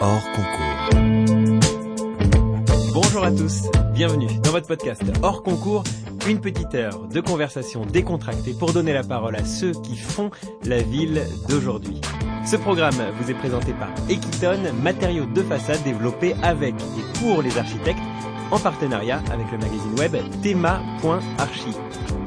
hors concours. Bonjour à tous, bienvenue dans votre podcast hors concours, une petite heure de conversation décontractée pour donner la parole à ceux qui font la ville d'aujourd'hui. Ce programme vous est présenté par Equiton, matériaux de façade développés avec et pour les architectes en partenariat avec le magazine web thema.archi.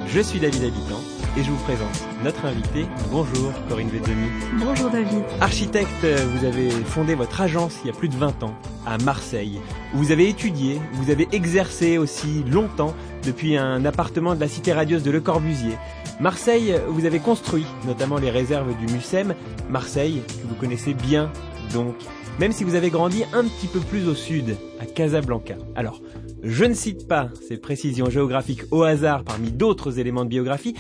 Je suis David Habitant et je vous présente notre invité. Bonjour Corinne Vezzoni. Bonjour David. Architecte, vous avez fondé votre agence il y a plus de 20 ans à Marseille, vous avez étudié, vous avez exercé aussi longtemps depuis un appartement de la cité radieuse de Le Corbusier. Marseille, vous avez construit notamment les réserves du Mucem. Marseille, que vous connaissez bien donc, même si vous avez grandi un petit peu plus au sud, à Casablanca. Alors, je ne cite pas ces précisions géographiques au hasard parmi d'autres éléments de biographie,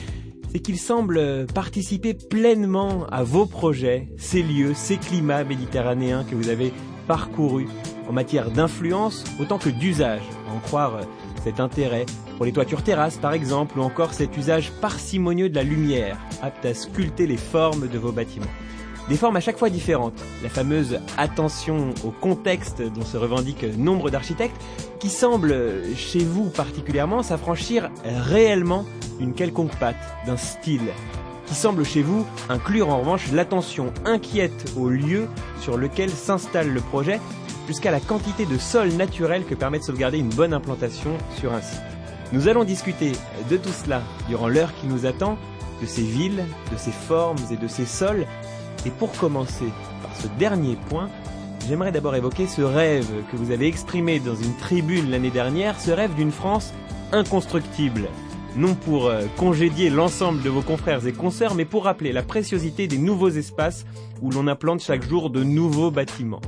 c'est qu'il semble participer pleinement à vos projets, ces lieux, ces climats méditerranéens que vous avez parcourus en matière d'influence autant que d'usage, en croire cet intérêt pour les toitures terrasses par exemple, ou encore cet usage parcimonieux de la lumière, apte à sculpter les formes de vos bâtiments. Des formes à chaque fois différentes, la fameuse attention au contexte dont se revendiquent nombre d'architectes, qui semble, chez vous particulièrement, s'affranchir réellement d'une quelconque patte, d'un style, qui semble chez vous inclure en revanche l'attention inquiète au lieu sur lequel s'installe le projet, jusqu'à la quantité de sol naturel que permet de sauvegarder une bonne implantation sur un site. Nous allons discuter de tout cela durant l'heure qui nous attend, de ces villes, de ces formes et de ces sols, et pour commencer par ce dernier point, j'aimerais d'abord évoquer ce rêve que vous avez exprimé dans une tribune l'année dernière, ce rêve d'une France inconstructible. Non pour euh, congédier l'ensemble de vos confrères et consoeurs, mais pour rappeler la préciosité des nouveaux espaces où l'on implante chaque jour de nouveaux bâtiments.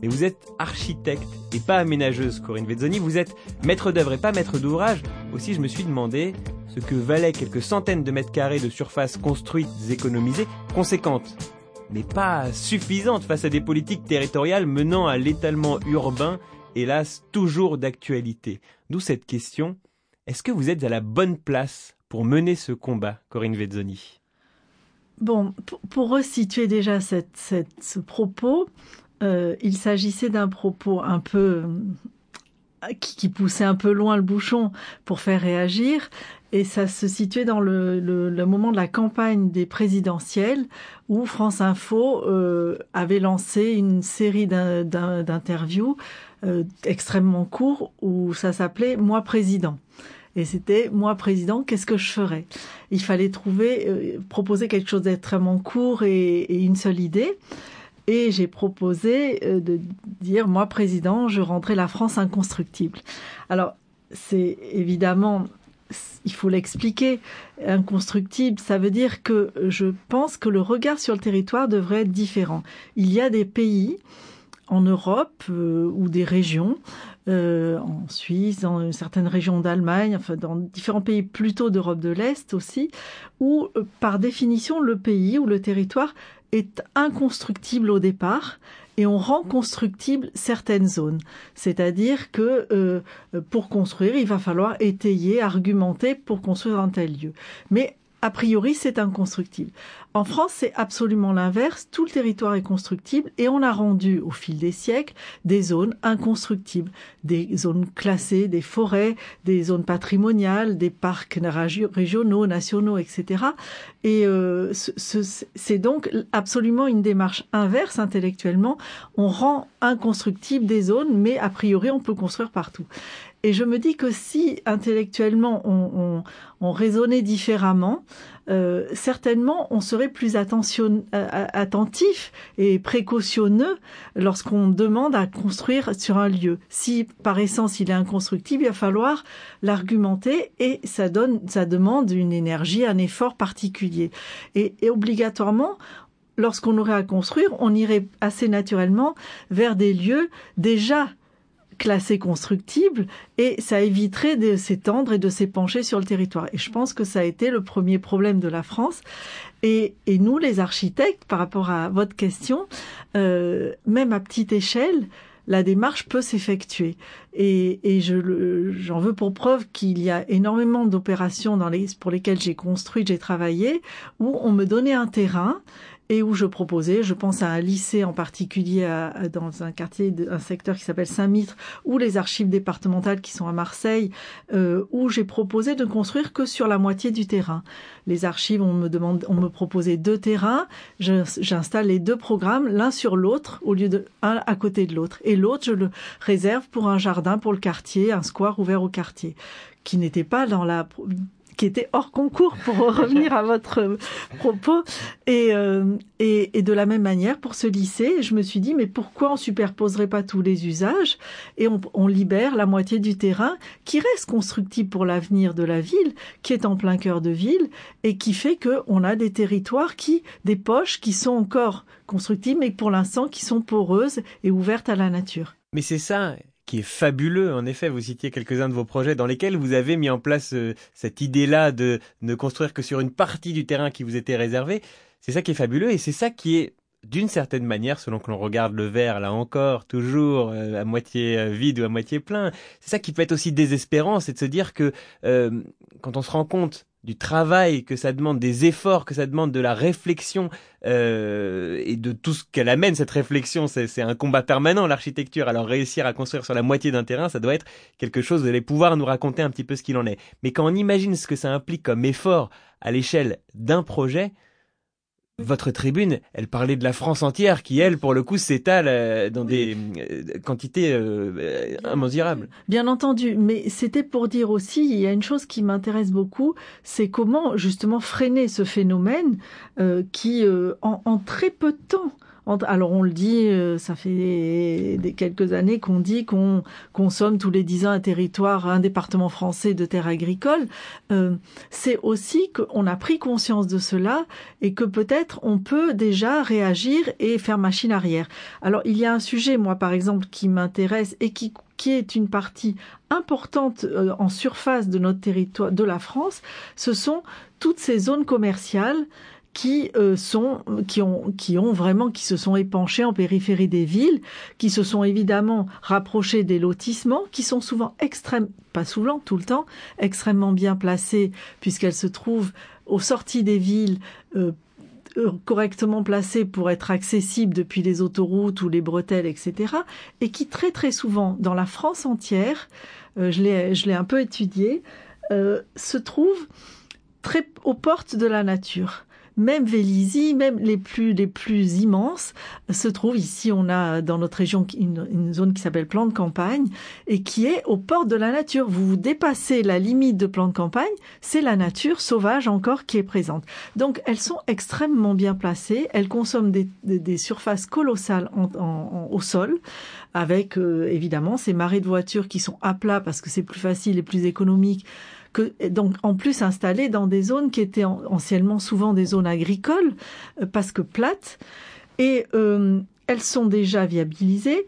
Mais vous êtes architecte et pas aménageuse, Corinne Vezzoni. Vous êtes maître d'œuvre et pas maître d'ouvrage. Aussi, je me suis demandé ce que valaient quelques centaines de mètres carrés de surface construites économisées, conséquentes mais pas suffisante face à des politiques territoriales menant à l'étalement urbain, hélas toujours d'actualité. D'où cette question, est-ce que vous êtes à la bonne place pour mener ce combat, Corinne Vezzoni? Bon, pour, resituer déjà cette, ce propos, euh, il s'agissait d'un propos un peu qui, qui, poussait un peu loin le bouchon pour faire réagir, et ça se situait dans le, moment de la campagne des présidentielles où France Info euh, avait lancé une série d'interviews euh, extrêmement courts où ça s'appelait Moi président. Et c'était moi président, qu'est-ce que je ferais? Il fallait trouver, euh, proposer quelque chose d'extrêmement court et, une seule idée. Et j'ai proposé de dire moi président, je rendrai la France inconstructible. Alors c'est évidemment il faut l'expliquer. Inconstructible, ça veut dire que je pense que le regard sur le territoire devrait être différent. Il y a des pays en Europe euh, ou des régions, euh, en Suisse, dans certaines régions d'Allemagne, enfin dans différents pays plutôt d'Europe de l'Est aussi, où euh, par définition le pays ou le territoire est inconstructible au départ et on rend constructible certaines zones. C'est-à-dire que euh, pour construire, il va falloir étayer, argumenter pour construire un tel lieu. A priori, c'est inconstructible. En France, c'est absolument l'inverse. Tout le territoire est constructible et on a rendu au fil des siècles des zones inconstructibles, des zones classées, des forêts, des zones patrimoniales, des parcs régionaux, nationaux, etc. Et euh, c'est donc absolument une démarche inverse intellectuellement. On rend inconstructible des zones, mais a priori, on peut construire partout. Et je me dis que si intellectuellement on, on, on raisonnait différemment, euh, certainement on serait plus attention, euh, attentif et précautionneux lorsqu'on demande à construire sur un lieu. Si par essence il est inconstructible, il va falloir l'argumenter et ça donne, ça demande une énergie, un effort particulier. Et, et obligatoirement, lorsqu'on aurait à construire, on irait assez naturellement vers des lieux déjà classé constructible et ça éviterait de s'étendre et de s'épancher sur le territoire. Et je pense que ça a été le premier problème de la France. Et, et nous, les architectes, par rapport à votre question, euh, même à petite échelle, la démarche peut s'effectuer. Et, et je, j'en veux pour preuve qu'il y a énormément d'opérations dans les, pour lesquelles j'ai construit, j'ai travaillé, où on me donnait un terrain et où je proposais, je pense à un lycée en particulier dans un quartier, un secteur qui s'appelle Saint-Mitre, ou les archives départementales qui sont à Marseille, euh, où j'ai proposé de construire que sur la moitié du terrain. Les archives, on me demande, on me proposait deux terrains, j'installe les deux programmes l'un sur l'autre au lieu de un à côté de l'autre, et l'autre je le réserve pour un jardin pour le quartier, un square ouvert au quartier, qui n'était pas dans la qui était hors concours pour revenir à votre propos. Et, euh, et, et, de la même manière, pour ce lycée, je me suis dit, mais pourquoi on superposerait pas tous les usages et on, on libère la moitié du terrain qui reste constructible pour l'avenir de la ville, qui est en plein cœur de ville et qui fait qu'on a des territoires qui, des poches qui sont encore constructibles, mais pour l'instant qui sont poreuses et ouvertes à la nature. Mais c'est ça, qui est fabuleux. En effet, vous citiez quelques-uns de vos projets dans lesquels vous avez mis en place euh, cette idée-là de ne construire que sur une partie du terrain qui vous était réservé. C'est ça qui est fabuleux et c'est ça qui est d'une certaine manière, selon que l'on regarde le verre, là encore, toujours euh, à moitié euh, vide ou à moitié plein, c'est ça qui peut être aussi désespérant, c'est de se dire que quand on se rend compte du travail que ça demande, des efforts que ça demande, de la réflexion euh, et de tout ce qu'elle amène cette réflexion. C'est un combat permanent l'architecture. Alors réussir à construire sur la moitié d'un terrain, ça doit être quelque chose. Vous allez pouvoir nous raconter un petit peu ce qu'il en est. Mais quand on imagine ce que ça implique comme effort à l'échelle d'un projet, votre tribune, elle parlait de la France entière qui, elle, pour le coup, s'étale euh, dans des euh, quantités euh, immensurables. Bien entendu, mais c'était pour dire aussi, il y a une chose qui m'intéresse beaucoup, c'est comment justement freiner ce phénomène qui, en, très peu de temps, alors on le dit, euh, ça fait des quelques années qu'on dit qu'on consomme tous les dix ans un territoire, un département français de terres agricoles. Euh, c'est aussi qu'on a pris conscience de cela et que peut-être on peut déjà réagir et faire machine arrière. Alors il y a un sujet, moi par exemple, qui m'intéresse et qui qui est une partie importante euh, en surface de notre territoire, de la France, ce sont toutes ces zones commerciales qui euh, sont qui ont qui ont vraiment qui se sont épanchés en périphérie des villes, qui se sont évidemment rapprochés des lotissements, qui sont souvent extrêmement pas souvent tout le temps extrêmement bien placés puisqu'elles se trouvent aux sorties des villes. Euh, euh, correctement placées pour être accessibles depuis les autoroutes ou les bretelles, etc., et qui très très souvent, dans la France entière, je l'ai un peu étudié, se trouvent très aux portes de la nature même Vélizy, même les plus les plus immenses, se trouvent ici. On a dans notre région une, zone qui s'appelle plan de campagne et qui est au port de la nature. Vous dépassez la limite de plan de campagne, c'est la nature sauvage encore qui est présente. Donc elles sont extrêmement bien placées. Elles consomment des, des, surfaces colossales en, au sol, avec euh, évidemment ces marées de voitures qui sont à plat parce que c'est plus facile et plus économique donc en plus installées dans des zones qui étaient anciennement souvent des zones agricoles euh, parce que plates et euh, elles sont déjà viabilisées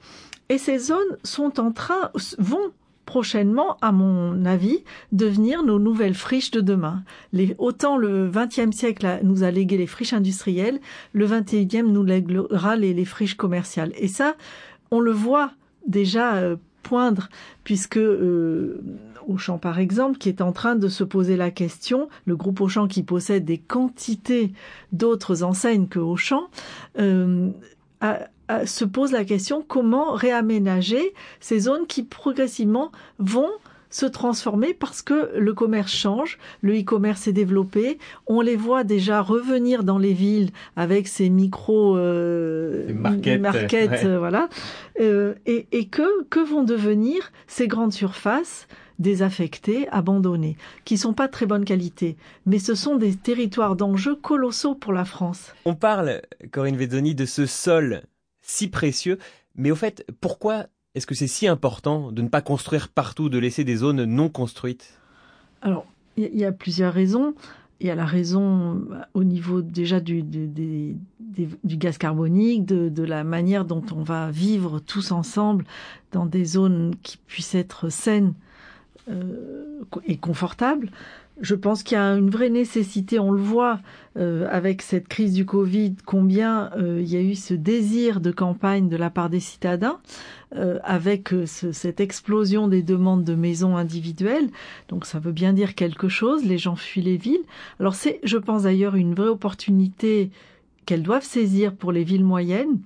et ces zones sont en train vont prochainement, à mon avis, devenir nos nouvelles friches de demain. Les, autant le XXe siècle nous a légué les friches industrielles, le XXIe nous léguera les, friches commerciales. Et ça, on le voit déjà euh, poindre, puisque Auchan, par exemple, qui est en train de se poser la question, le groupe Auchan qui possède des quantités d'autres enseignes que Auchan, euh, se pose la question comment réaménager ces zones qui progressivement vont se transformer parce que le commerce change, le e-commerce est développé, on les voit déjà revenir dans les villes avec ces micro euh, markets, euh, voilà, euh, et, et que que vont devenir ces grandes surfaces désaffectées, abandonnées, qui sont pas de très bonne qualité, mais ce sont des territoires d'enjeux colossaux pour la France. On parle, Corinne Vezzoni, de ce sol si précieux, mais au fait, pourquoi est-ce que c'est si important de ne pas construire partout, de laisser des zones non construites? Alors, il y, a plusieurs raisons. Il y a la raison bah, au niveau déjà du, du, gaz carbonique, de, la manière dont on va vivre tous ensemble dans des zones qui puissent être saines euh, et confortables je pense qu'il y a une vraie nécessité, on le voit euh, avec cette crise du Covid, combien euh, il y a eu ce désir de campagne de la part des citadins, euh, avec cette explosion des demandes de maisons individuelles. Donc ça veut bien dire quelque chose, les gens fuient les villes. Alors c'est, je pense d'ailleurs, une vraie opportunité qu'elles doivent saisir pour les villes moyennes.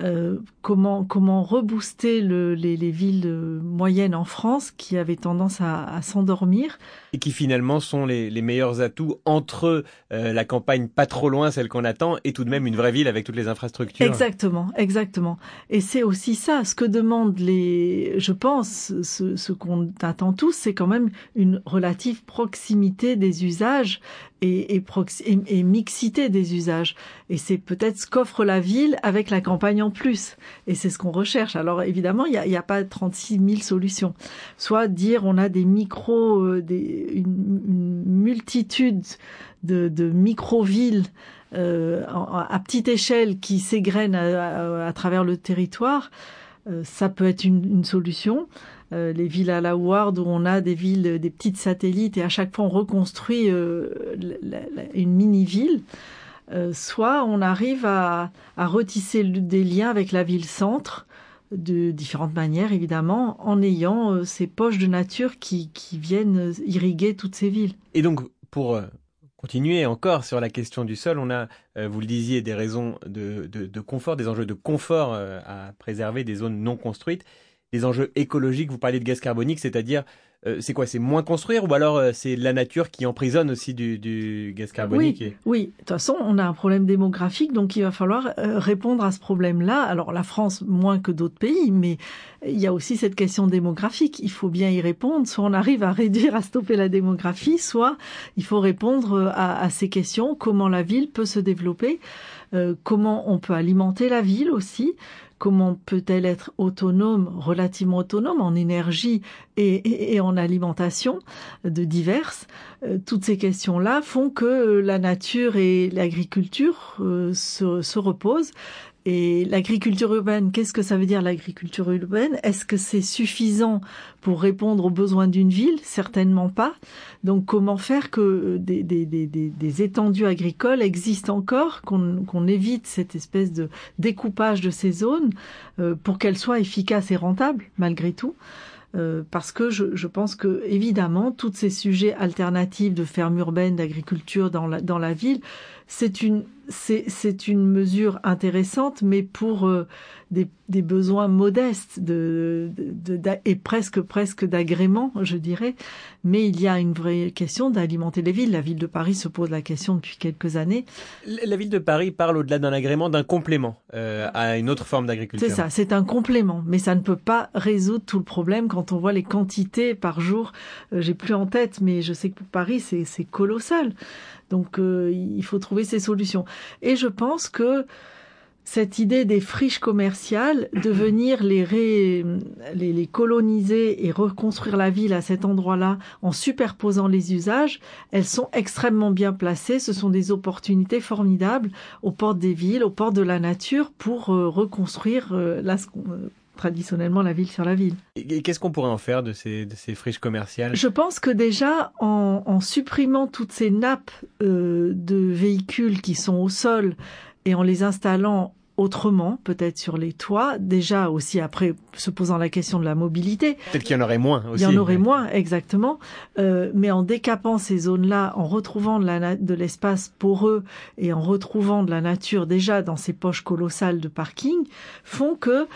Euh, comment comment rebooster le, les, les, villes moyennes en France qui avaient tendance à s'endormir et qui finalement sont les, les meilleurs atouts entre euh, la campagne pas trop loin, celle qu'on attend, et tout de même une vraie ville avec toutes les infrastructures. Exactement, exactement. Et c'est aussi ça, ce que demandent les, je pense, ce, ce qu'on attend tous, c'est quand même une relative proximité des usages et, et, et, et mixité des usages. Et c'est peut-être ce qu'offre la ville avec la campagne en plus. Et c'est ce qu'on recherche. Alors évidemment, il n'y a, a, pas 36 000 solutions. Soit dire on a des micros, euh, des, une, multitude de, micro-villes euh, à petite échelle qui s'égrènent à, travers le territoire. Euh, ça peut être une, solution. Euh, les villes à la Ward où on a des villes, des petites satellites et à chaque fois on reconstruit une mini-ville. Soit on arrive à, à, retisser des liens avec la ville-centre de différentes manières évidemment en ayant euh, ces poches de nature qui, viennent irriguer toutes ces villes. Et donc pour euh, continuer encore sur la question du sol, on a, vous le disiez, des raisons de, de, de confort, des enjeux de confort à préserver des zones non construites des enjeux écologiques. Vous parlez de gaz carbonique, c'est-à-dire euh, c'est quoi C'est moins construire ou alors euh, c'est la nature qui emprisonne aussi du, du gaz carbonique Oui, et... oui. De toute façon, on a un problème démographique, donc il va falloir euh, répondre à ce problème-là. Alors la France moins que d'autres pays, mais il y a aussi cette question démographique. Il faut bien y répondre. Soit on arrive à réduire, à stopper la démographie, soit il faut répondre à, à ces questions. Comment la ville peut se développer? Euh, Comment on peut alimenter la ville aussi? Comment peut-elle être autonome, relativement autonome en énergie et, en alimentation de diverses. Euh, toutes ces questions-là font que la nature et l'agriculture euh, se reposent. Et l'agriculture urbaine, qu'est-ce que ça veut dire l'agriculture urbaine? Est-ce que c'est suffisant pour répondre aux besoins d'une ville? Certainement pas. Donc comment faire que des, des, étendues agricoles existent encore, qu'on qu évite cette espèce de découpage de ces zones euh, pour qu'elles soient efficaces et rentables malgré tout? Euh, parce que je, pense que évidemment tous ces sujets alternatifs de ferme urbaine, d'agriculture dans la ville, c'est une c'est une mesure intéressante, mais pour euh, des, des, besoins modestes de, de, de, et presque presque d'agrément, je dirais. Mais il y a une vraie question d'alimenter les villes. La ville de Paris se pose la question depuis quelques années. La ville de Paris parle au-delà d'un agrément d'un complément euh, à une autre forme d'agriculture. C'est ça, c'est un complément, mais ça ne peut pas résoudre tout le problème quand on voit les quantités par jour. Euh, J'ai plus en tête, mais je sais que pour Paris c'est colossal. Donc euh, il faut trouver ces solutions. Et je pense que cette idée des friches commerciales, de venir les, ré, les, les, coloniser et reconstruire la ville à cet endroit-là en superposant les usages, elles sont extrêmement bien placées. Ce sont des opportunités formidables aux portes des villes, aux portes de la nature pour euh, reconstruire euh, la, traditionnellement la ville sur la ville. Et qu'est-ce qu'on pourrait en faire de ces, de ces friches commerciales? Je pense que déjà, en, en supprimant toutes ces nappes euh, de véhicules qui sont au sol et en les installant autrement, peut-être sur les toits, déjà aussi après se posant la question de la mobilité. Peut-être qu'il y en aurait moins aussi. Il y en aurait moins, exactement. Euh, mais en décapant ces zones-là, en retrouvant de l'espace pour eux et en retrouvant de la nature déjà dans ces poches colossales de parking, font que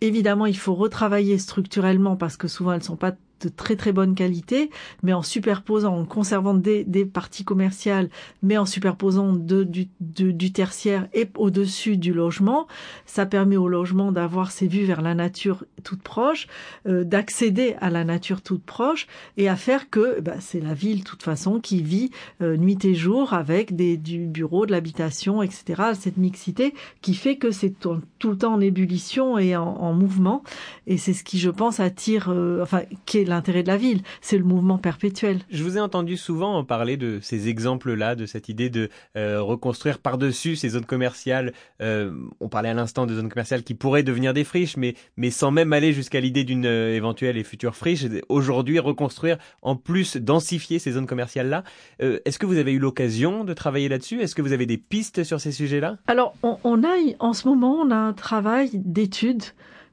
Évidemment, il faut retravailler structurellement parce que souvent elles sont pas de très très bonne qualité, mais en superposant, en conservant des, des parties commerciales, mais en superposant de, du, du tertiaire et au-dessus du logement, ça permet au logement d'avoir ses vues vers la nature toute proche, euh, d'accéder à la nature toute proche et à faire que bah, c'est la ville de toute façon qui vit euh, nuit et jour avec des, du bureau, de l'habitation, etc. Cette mixité qui fait que c'est tout, le temps en ébullition et en, en mouvement et c'est ce qui, je pense, attire, euh, enfin, qui est l'intérêt de la ville, c'est le mouvement perpétuel. Je vous ai entendu souvent parler de ces exemples-là, de cette idée de euh, reconstruire par-dessus ces zones commerciales. Euh, on parlait à l'instant de zones commerciales qui pourraient devenir des friches, mais, mais sans même aller jusqu'à l'idée d'une euh, éventuelle et future friche. Aujourd'hui, reconstruire, en plus densifier ces zones commerciales-là. Est-ce que vous avez eu l'occasion de travailler là-dessus? Est-ce que vous avez des pistes sur ces sujets-là? Alors, on, on, a, en ce moment, on a un travail d'études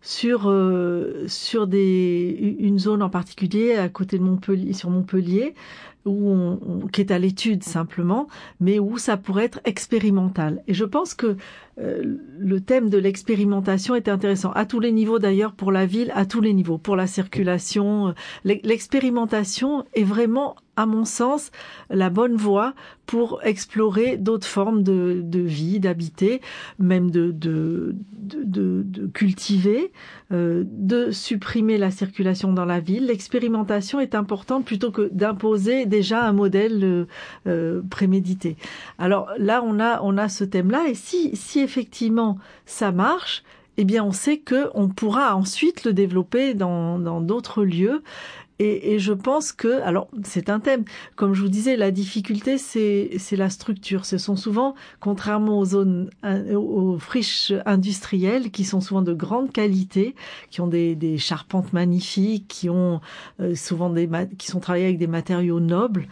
sur sur des une zone en particulier à côté de Montpellier sur Montpellier qui est à l'étude simplement, mais où ça pourrait être expérimental. Et je pense que euh, le thème de l'expérimentation est intéressant à tous les niveaux d'ailleurs pour la ville, à tous les niveaux, pour la circulation. L'expérimentation est vraiment à mon sens, la bonne voie pour explorer d'autres formes de, vie, d'habiter, même de, cultiver, euh, de supprimer la circulation dans la ville. L'expérimentation est importante plutôt que d'imposer déjà un modèle euh, euh prémédité. Alors là, on a, on a ce thème-là, et si, si effectivement ça marche, eh bien, on sait que on pourra ensuite le développer dans d'autres lieux et, et, je pense que, alors c'est un thème, comme je vous disais, la difficulté c'est la structure. Ce sont souvent, contrairement aux zones euh, aux friches industrielles, qui sont souvent de grande qualité, qui ont des, des charpentes magnifiques, qui ont euh, souvent des qui sont travaillées avec des matériaux nobles,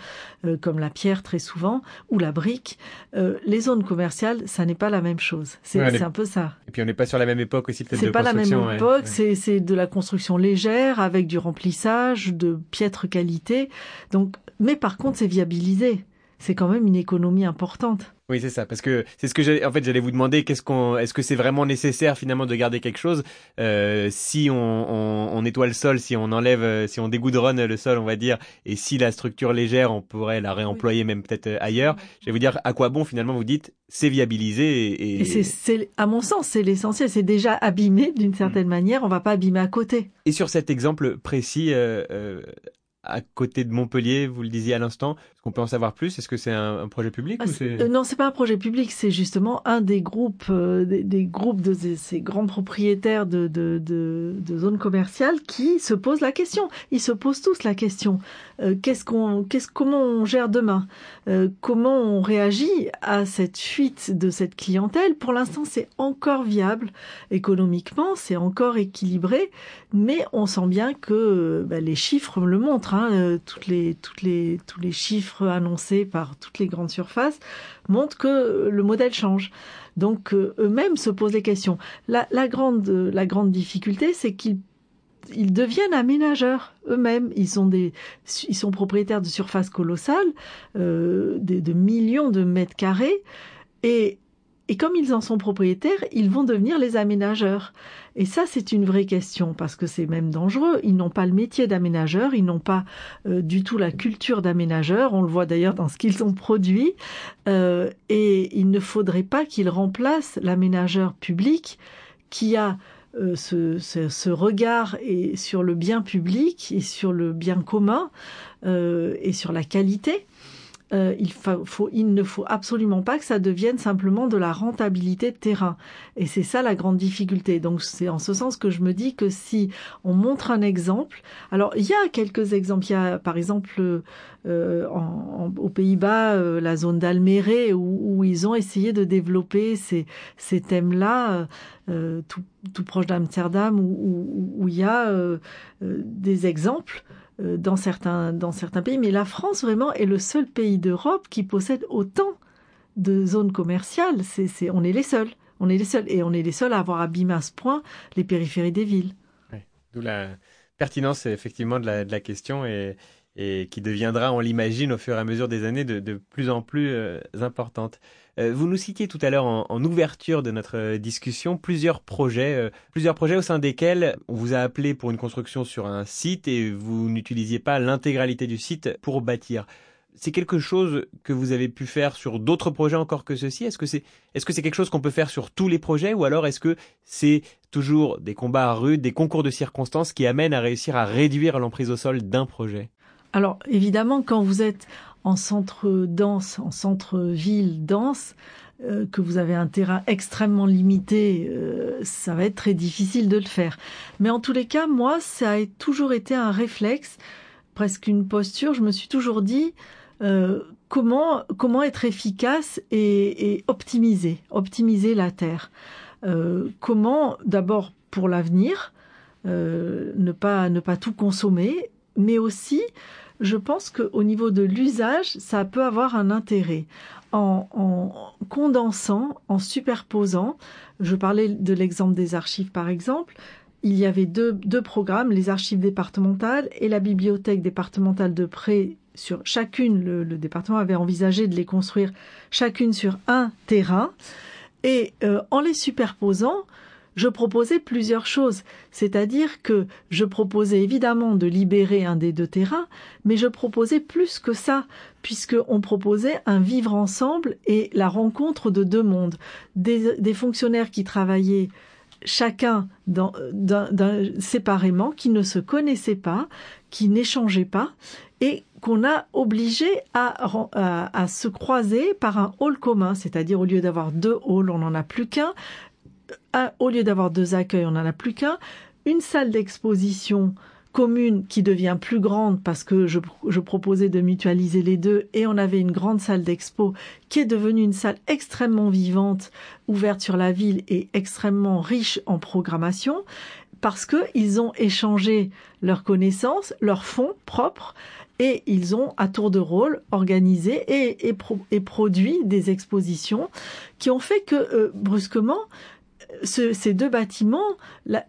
euh, comme la pierre très souvent ou la brique. les zones commerciales, ça n'est pas la même chose. C'est un peu ça. Et puis on n'est pas sur la même époque aussi peut-être. C'est pas la même époque. C'est de la construction légère avec du remplissage de piètre qualité. Donc, mais par contre, c'est viabilisé. C'est quand même une économie importante. Oui, c'est ça, parce que c'est ce que j'ai. En fait, j'allais vous demander qu'est-ce qu'on, est-ce que c'est vraiment nécessaire finalement de garder quelque chose euh, si on, on, on, nettoie le sol, si on enlève, euh, si on dégoudronne le sol, on va dire, et si la structure légère, on pourrait la réemployer même peut-être euh, ailleurs. Je vais vous dire à quoi bon finalement vous dites c'est viabilisé et, et... c'est, à mon sens, c'est l'essentiel. C'est déjà abîmé d'une certaine mm. manière. On va pas abîmer à côté. Et sur cet exemple précis, euh, euh à côté de Montpellier, vous le disiez à l'instant. Qu'on peut en savoir plus? Est-ce que c'est un, projet public ah, euh, Non, c'est pas un projet public. C'est justement un des groupes, euh, des, groupes de ces, grands propriétaires de, de, de, zones commerciales qui se posent la question. Ils se posent tous la question. Euh, qu'est-ce qu'on, qu'est-ce, comment on gère demain? Comment on réagit à cette fuite de cette clientèle? Pour l'instant, c'est encore viable économiquement, c'est encore équilibré, mais on sent bien que bah, les chiffres le montrent. Hein, toutes les, toutes les, tous les chiffres annoncés par toutes les grandes surfaces montrent que le modèle change. Donc euh, eux-mêmes se posent les questions. La, grande, la grande difficulté, c'est qu'ils ils deviennent aménageurs eux-mêmes. Ils sont des, ils sont propriétaires de surfaces colossales, euh, de, millions de mètres carrés, et et comme ils en sont propriétaires, ils vont devenir les aménageurs. Et ça, c'est une vraie question parce que c'est même dangereux. Ils n'ont pas le métier d'aménageur, ils n'ont pas euh, du tout la culture d'aménageur. On le voit d'ailleurs dans ce qu'ils ont produit. Euh, et il ne faudrait pas qu'ils remplacent l'aménageur public qui a euh, ce, regard sur le bien public et sur le bien commun et sur la qualité euh, il, faut, il ne faut absolument pas que ça devienne simplement de la rentabilité de terrain. Et c'est ça la grande difficulté. Donc c'est en ce sens que je me dis que si on montre un exemple, alors il y a quelques exemples. Il y a par exemple euh, aux Pays-Bas euh, la zone d'Almere où, ils ont essayé de développer ces, ces thèmes-là. Tout, tout, proche d'Amsterdam où, où, il y a des exemples dans certains, dans certains pays. Mais la France, vraiment, est le seul pays d'Europe qui possède autant de zones commerciales. C'est, on est les seuls. On est les seuls. Et on est les seuls à avoir abîmé à ce point les périphéries des villes. D'où la pertinence, effectivement, de la, question et, qui deviendra, on l'imagine, au fur et à mesure des années, de, de plus en plus euh, importante. Euh, vous nous citiez tout à l'heure en, ouverture de notre euh, discussion plusieurs projets, euh, plusieurs projets au sein desquels on vous a appelé pour une construction sur un site et vous n'utilisiez pas l'intégralité du site pour bâtir. C'est quelque chose que vous avez pu faire sur d'autres projets encore que ceci. Est-ce que c'est est-ce que c'est quelque chose qu'on peut faire sur tous les projets ou alors est-ce que c'est toujours des combats rudes, des concours de circonstances qui amènent à réussir à réduire l'emprise au sol d'un projet? Alors évidemment, quand vous êtes en centre dense, en centre-ville dense, euh, que vous avez un terrain extrêmement limité, euh, ça va être très difficile de le faire. Mais en tous les cas, moi, ça a toujours été un réflexe, presque une posture. Je me suis toujours dit euh, comment comment être efficace et, et optimiser, optimiser la terre. Comment d'abord pour l'avenir ne pas ne pas tout consommer, mais aussi je pense qu'au niveau de l'usage, ça peut avoir un intérêt. En, en, condensant, en superposant, je parlais de l'exemple des archives par exemple, il y avait deux, programmes, les archives départementales et la bibliothèque départementale de Pré sur chacune, le, département avait envisagé de les construire chacune sur un terrain. Et euh, en les superposant, je proposais plusieurs choses. C'est-à-dire que je proposais évidemment de libérer un des deux terrains, mais je proposais plus que ça, puisqu'on proposait un vivre ensemble et la rencontre de deux mondes. Des, fonctionnaires qui travaillaient chacun séparément, qui ne se connaissaient pas, qui n'échangeaient pas, et qu'on a obligé à, se croiser par un hall commun, c'est-à-dire au lieu d'avoir deux halls, on n'en a plus qu'un, au lieu d'avoir deux accueils, on n'en a plus qu'un, une salle d'exposition commune qui devient plus grande parce que je, proposais de mutualiser les deux et on avait une grande salle d'expo qui est devenue une salle extrêmement vivante, ouverte sur la ville et extrêmement riche en programmation parce qu'ils ont échangé leurs connaissances, leurs fonds propres et ils ont à tour de rôle organisé et, et, produit des expositions qui ont fait que euh, brusquement ces deux bâtiments,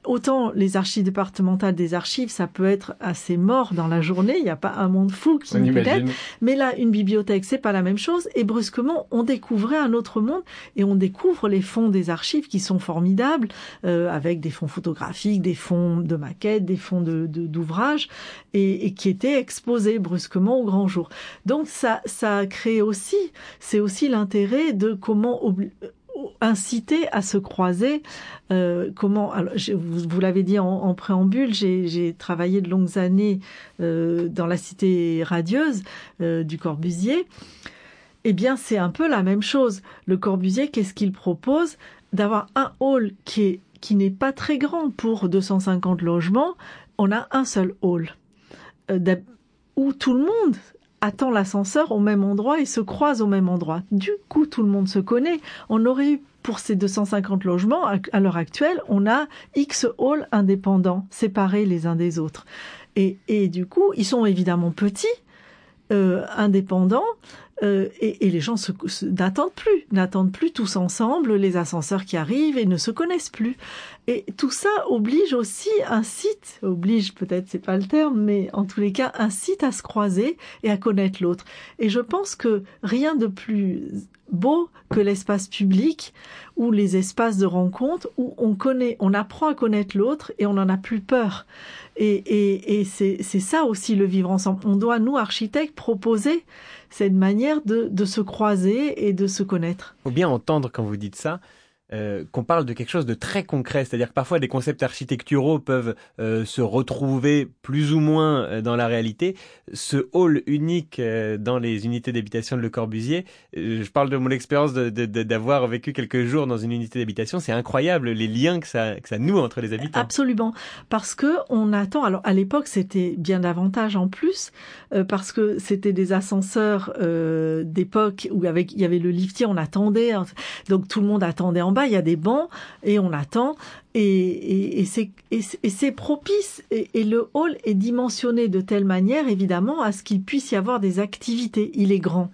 autant les archives départementales des archives, ça peut être assez mort dans la journée, il n'y a pas un monde fou qui peut être, mais là, une bibliothèque, c'est pas la même chose, et brusquement, on découvrait un autre monde, et on découvre les fonds des archives qui sont formidables, euh, avec des fonds photographiques, des fonds de maquettes, des fonds d'ouvrages, de, et, et, qui étaient exposés brusquement au grand jour. Donc ça, ça a créé aussi, c'est aussi l'intérêt de comment inciter à se croiser. Euh, comment Vous, l'avez dit en, préambule, j'ai travaillé de longues années euh, dans la cité radieuse euh, du Corbusier. Eh bien, c'est un peu la même chose. Le Corbusier, qu'est-ce qu'il propose? D'avoir un hall qui est qui n'est pas très grand pour 250 logements. On a un seul hall où tout le monde attend l'ascenseur au même endroit et se croise au même endroit. Du coup, tout le monde se connaît. On aurait eu pour ces 250 logements, à l'heure actuelle, on a X halls indépendants, séparés les uns des autres. Et, du coup, ils sont évidemment petits, euh, indépendants, euh, et, les gens n'attendent plus, n'attendent plus tous ensemble les ascenseurs qui arrivent et ne se connaissent plus. Et tout ça oblige aussi, incite, oblige peut-être c'est pas le terme, mais en tous les cas incite à se croiser et à connaître l'autre. Et je pense que rien de plus beau que l'espace public ou les espaces de rencontre où on connaît, on apprend à connaître l'autre et on n'en a plus peur. Et, et, et c'est ça aussi le vivre ensemble. On doit, nous, architectes, proposer cette manière de, de se croiser et de se connaître. Faut bien entendre quand vous dites ça, euh, qu'on parle de quelque chose de très concret, c'est-à-dire que parfois des concepts architecturaux peuvent euh, se retrouver plus ou moins euh, dans la réalité. Ce hall unique dans les unités d'habitation de Le Corbusier, je parle de mon expérience d'avoir vécu quelques jours dans une unité d'habitation, c'est incroyable les liens que ça, noue entre les habitants. Absolument, parce que on attend. Alors à l'époque, c'était bien davantage en plus, parce que c'était des ascenseurs d'époque où il y avait le liftier, on attendait, hein. donc tout le monde attendait en il y a des bancs et on attend. Et, c'est propice. Et, le hall est dimensionné de telle manière, évidemment, à ce qu'il puisse y avoir des activités. Il est grand.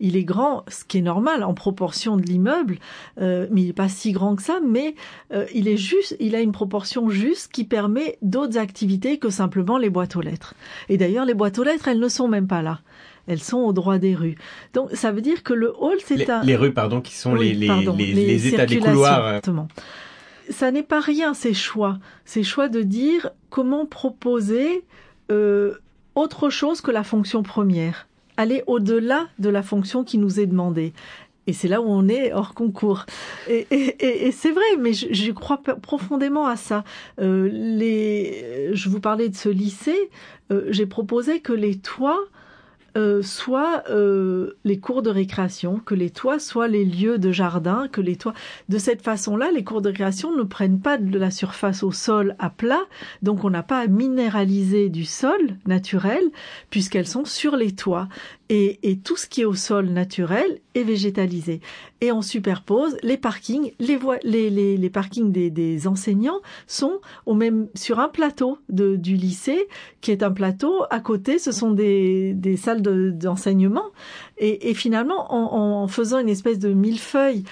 Il est grand, ce qui est normal en proportion de l'immeuble, euh, mais il n'est pas si grand que ça, mais euh, il est juste, il a une proportion juste qui permet d'autres activités que simplement les boîtes aux lettres. Et d'ailleurs, les boîtes aux lettres, elles ne sont même pas là elles sont au droit des rues. Donc ça veut dire que le hall, c'est un... Les rues, pardon, qui sont les, les, les, états des couloirs. Exactement. Ça n'est pas rien, ces choix. Ces choix de dire comment proposer euh, autre chose que la fonction première. Aller au-delà de la fonction qui nous est demandée. Et c'est là où on est hors concours. Et, et, et, c'est vrai, mais je, je, crois profondément à ça. Euh, les, je vous parlais de ce lycée. Euh, J'ai proposé que les toits euh, soit euh, les cours de récréation, que les toits soient les lieux de jardin, que les toits. De cette façon-là, les cours de récréation ne prennent pas de la surface au sol à plat, donc on n'a pas à minéraliser du sol naturel puisqu'elles sont sur les toits. Et, et, tout ce qui est au sol naturel est végétalisé. Et on superpose les parkings, les, les, les, les parkings des, des, enseignants sont au même sur un plateau de, du lycée qui est un plateau. À côté, ce sont des, des salles d'enseignement. Et, et, finalement, en, en, faisant une espèce de millefeuille,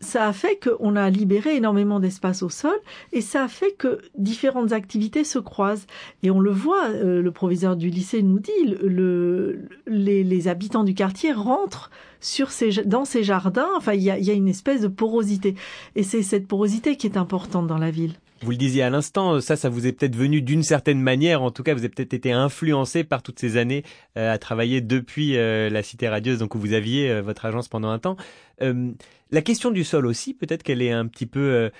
ça a fait qu'on a libéré énormément d'espace au sol et ça a fait que différentes activités se croisent. Et on le voit, euh, le proviseur du lycée nous dit, le, les, les habitants du quartier rentrent sur ces, dans ces jardins. Enfin, il y a, y a une espèce de porosité. Et c'est cette porosité qui est importante dans la ville. Vous le disiez à l'instant, ça, ça vous est peut-être venu d'une certaine manière. En tout cas, vous avez peut-être été influencé par toutes ces années euh, à travailler depuis euh, la Cité radieuse, donc où vous aviez euh, votre agence pendant un temps. la question du sol aussi, peut-être qu'elle est un petit peu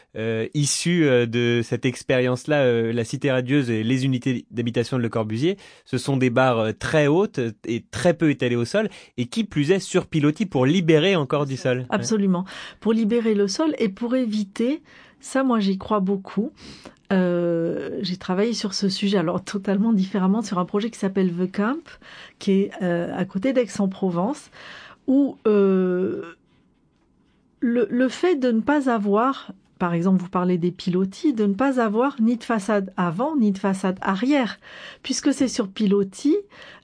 issue de cette expérience-là. la Cité radieuse et les unités d'habitation de Le Corbusier, ce sont des barres très hautes et très peu étalées au sol, et qui plus est surpilotis pour libérer encore du sol. Absolument, pour libérer le sol et pour éviter ça, moi, j'y crois beaucoup. Euh, j'ai travaillé sur ce sujet, alors totalement différemment, sur un projet qui s'appelle The Camp, qui est euh, à côté d'Aix-en-Provence, où euh, le, le, fait de ne pas avoir, par exemple, vous parlez des pilotis, de ne pas avoir ni de façade avant ni de façade arrière, puisque c'est sur pilotis,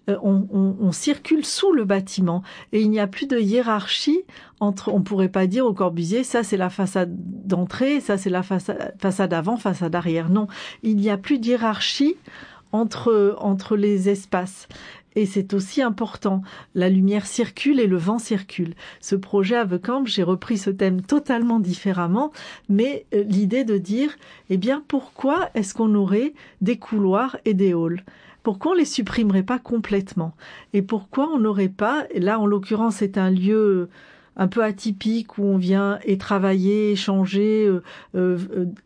euh, on, circule sous le bâtiment et il n'y a plus de hiérarchie entre, on pourrait pas dire au Corbusier, ça c'est la façade d'entrée, ça c'est la façade, façade avant, façade arrière. Non, il n'y a plus de hiérarchie entre, entre les espaces. Et c'est aussi important. La lumière circule et le vent circule. Ce projet à Camp, j'ai repris ce thème totalement différemment, mais euh, l'idée de dire, eh bien, pourquoi est-ce qu'on aurait des couloirs et des halls? Pourquoi on les supprimerait pas complètement? Et pourquoi on n'aurait pas, là en l'occurrence c'est un lieu un peu atypique où on vient et travailler, échanger, euh, euh,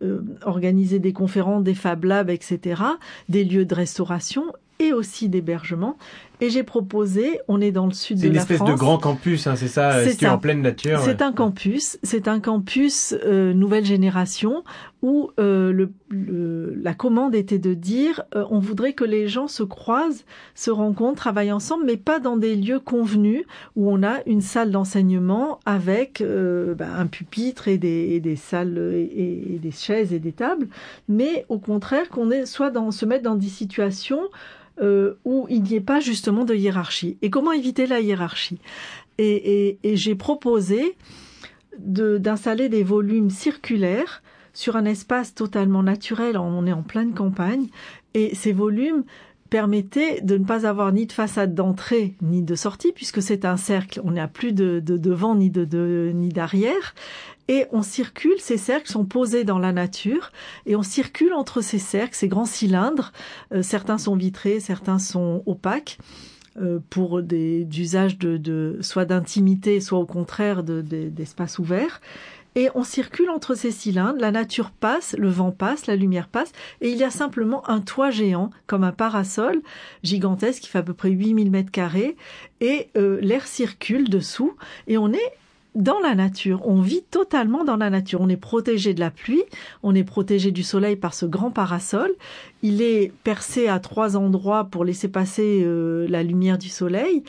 euh, organiser des conférences, des Fab Labs, etc., des lieux de restauration et aussi d'hébergement. Et j'ai proposé, on est dans le sud de la France. C'est une espèce de grand campus, hein, c'est ça, c'est en pleine nature. C'est un campus, c'est un campus euh, nouvelle génération où euh, le, le, la commande était de dire euh, on voudrait que les gens se croisent, se rencontrent, travaillent ensemble, mais pas dans des lieux convenus où on a une salle d'enseignement avec bah, un pupitre et des, et des salles et, et, des chaises et des tables, mais au contraire qu'on soit dans se mettre dans des situations euh, où il n'y ait pas justement de hiérarchie. Et comment éviter la hiérarchie? Et, et, et j'ai proposé d'installer des volumes circulaires sur un espace totalement naturel, on est en pleine campagne, et ces volumes permettaient de ne pas avoir ni de façade d'entrée ni de sortie, puisque c'est un cercle, on n'a plus de, de devant ni de, de ni d'arrière, et on circule, ces cercles sont posés dans la nature, et on circule entre ces cercles, ces grands cylindres, euh, certains sont vitrés, certains sont opaques, euh, pour des d'usage de, de, soit d'intimité, soit au contraire d'espace de, ouvert. Et on circule entre ces cylindres, la nature passe, le vent passe, la lumière passe, et il y a simplement un toit géant, comme un parasol gigantesque qui fait à peu près 8000 mètres carrés, et euh, l'air circule dessous, et on est dans la nature. On vit totalement dans la nature. On est protégé de la pluie, on est protégé du soleil par ce grand parasol. Il est percé à trois endroits pour laisser passer euh, la lumière du soleil.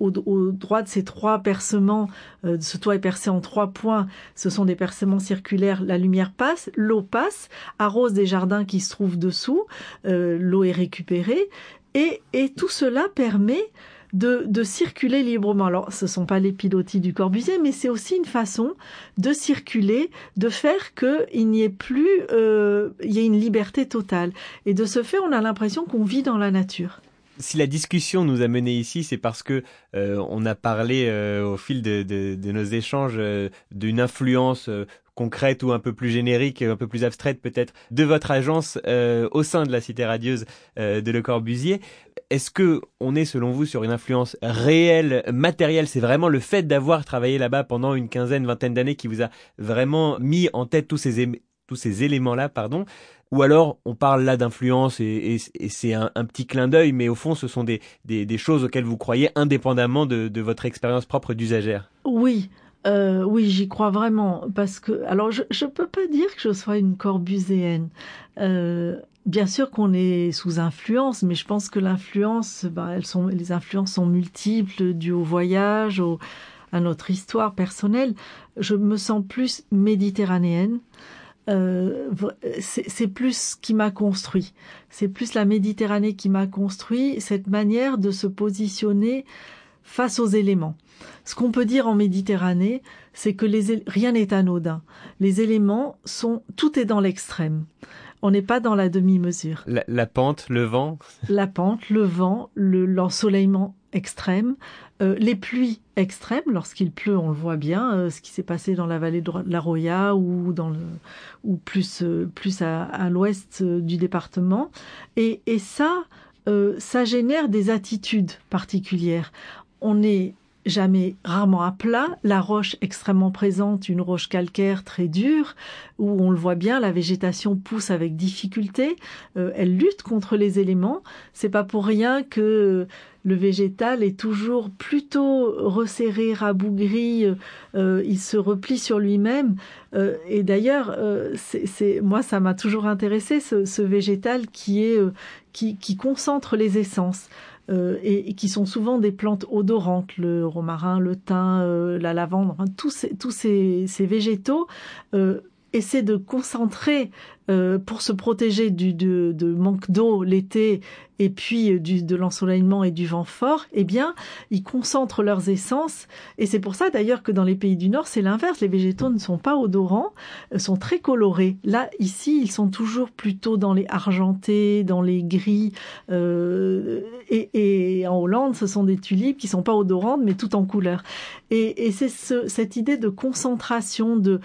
au, droit de ces trois percements, euh, ce toit est percé en trois points. Ce sont des percements circulaires. La lumière passe, l'eau passe, arrose des jardins qui se trouvent dessous. Euh, l'eau est récupérée. Et, et tout cela permet de, de circuler librement. Alors, ce sont pas les pilotis du Corbusier, mais c'est aussi une façon de circuler, de faire qu'il n'y ait plus, euh, il y ait une liberté totale. Et de ce fait, on a l'impression qu'on vit dans la nature si la discussion nous a mené ici, c'est parce que euh, on a parlé euh, au fil de, de, de nos échanges euh, d'une influence euh, concrète ou un peu plus générique, un peu plus abstraite peut-être, de votre agence euh, au sein de la Cité radieuse euh, de Le Corbusier. Est-ce que on est selon vous sur une influence réelle, matérielle? C'est vraiment le fait d'avoir travaillé là-bas pendant une quinzaine, vingtaine d'années qui vous a vraiment mis en tête tous ces, tous ces éléments-là, pardon? Ou alors on parle là d'influence et, et, et c'est un, petit clin d'œil, mais au fond ce sont des, des, des, choses auxquelles vous croyez indépendamment de, de votre expérience propre d'usagère? Oui, euh, oui, j'y crois vraiment parce que alors je je peux pas dire que je sois une corbuséenne. Euh, bien sûr qu'on est sous influence, mais je pense que l'influence, ben, elles sont, les influences sont multiples, dues au voyage, au, à notre histoire personnelle. Je me sens plus méditerranéenne. Euh, c'est plus qui m'a construit. C'est plus la Méditerranée qui m'a construit, cette manière de se positionner face aux éléments. Ce qu'on peut dire en Méditerranée, c'est que les, rien n'est anodin. Les éléments sont, tout est dans l'extrême. On n'est pas dans la demi-mesure. La, pente, le vent. La pente, le vent, l'ensoleillement extrême, euh, les pluies extrêmes, lorsqu'il pleut, on le voit bien, euh, ce qui s'est passé dans la vallée de la Roya ou dans le, ou plus euh, plus à, l'ouest du département, et, et ça, ça génère des attitudes particulières. On est jamais rarement à plat, la roche extrêmement présente, une roche calcaire très dure, où on le voit bien, la végétation pousse avec difficulté, euh, elle lutte contre les éléments. C'est pas pour rien que le végétal est toujours plutôt resserré, rabougri, euh, il se replie sur lui-même. Euh, et d'ailleurs, c'est moi ça m'a toujours intéressé ce, végétal qui est qui concentre les essences. Euh, et, qui sont souvent des plantes odorantes, le romarin, le thym, euh, la lavande, tous ces, tous ces, ces végétaux euh, essaient de concentrer euh, pour se protéger du manque d'eau l'été et puis euh, du, de l'ensoleillement et du vent fort, eh bien, ils concentrent leurs essences. Et c'est pour ça d'ailleurs que dans les pays du Nord, c'est l'inverse. Les végétaux ne sont pas odorants, euh, sont très colorés. Là, ici, ils sont toujours plutôt dans les argentés, dans les gris. Et, en Hollande, ce sont des tulipes qui sont pas odorantes, mais tout en couleur. Et, c'est ce, cette idée de concentration, de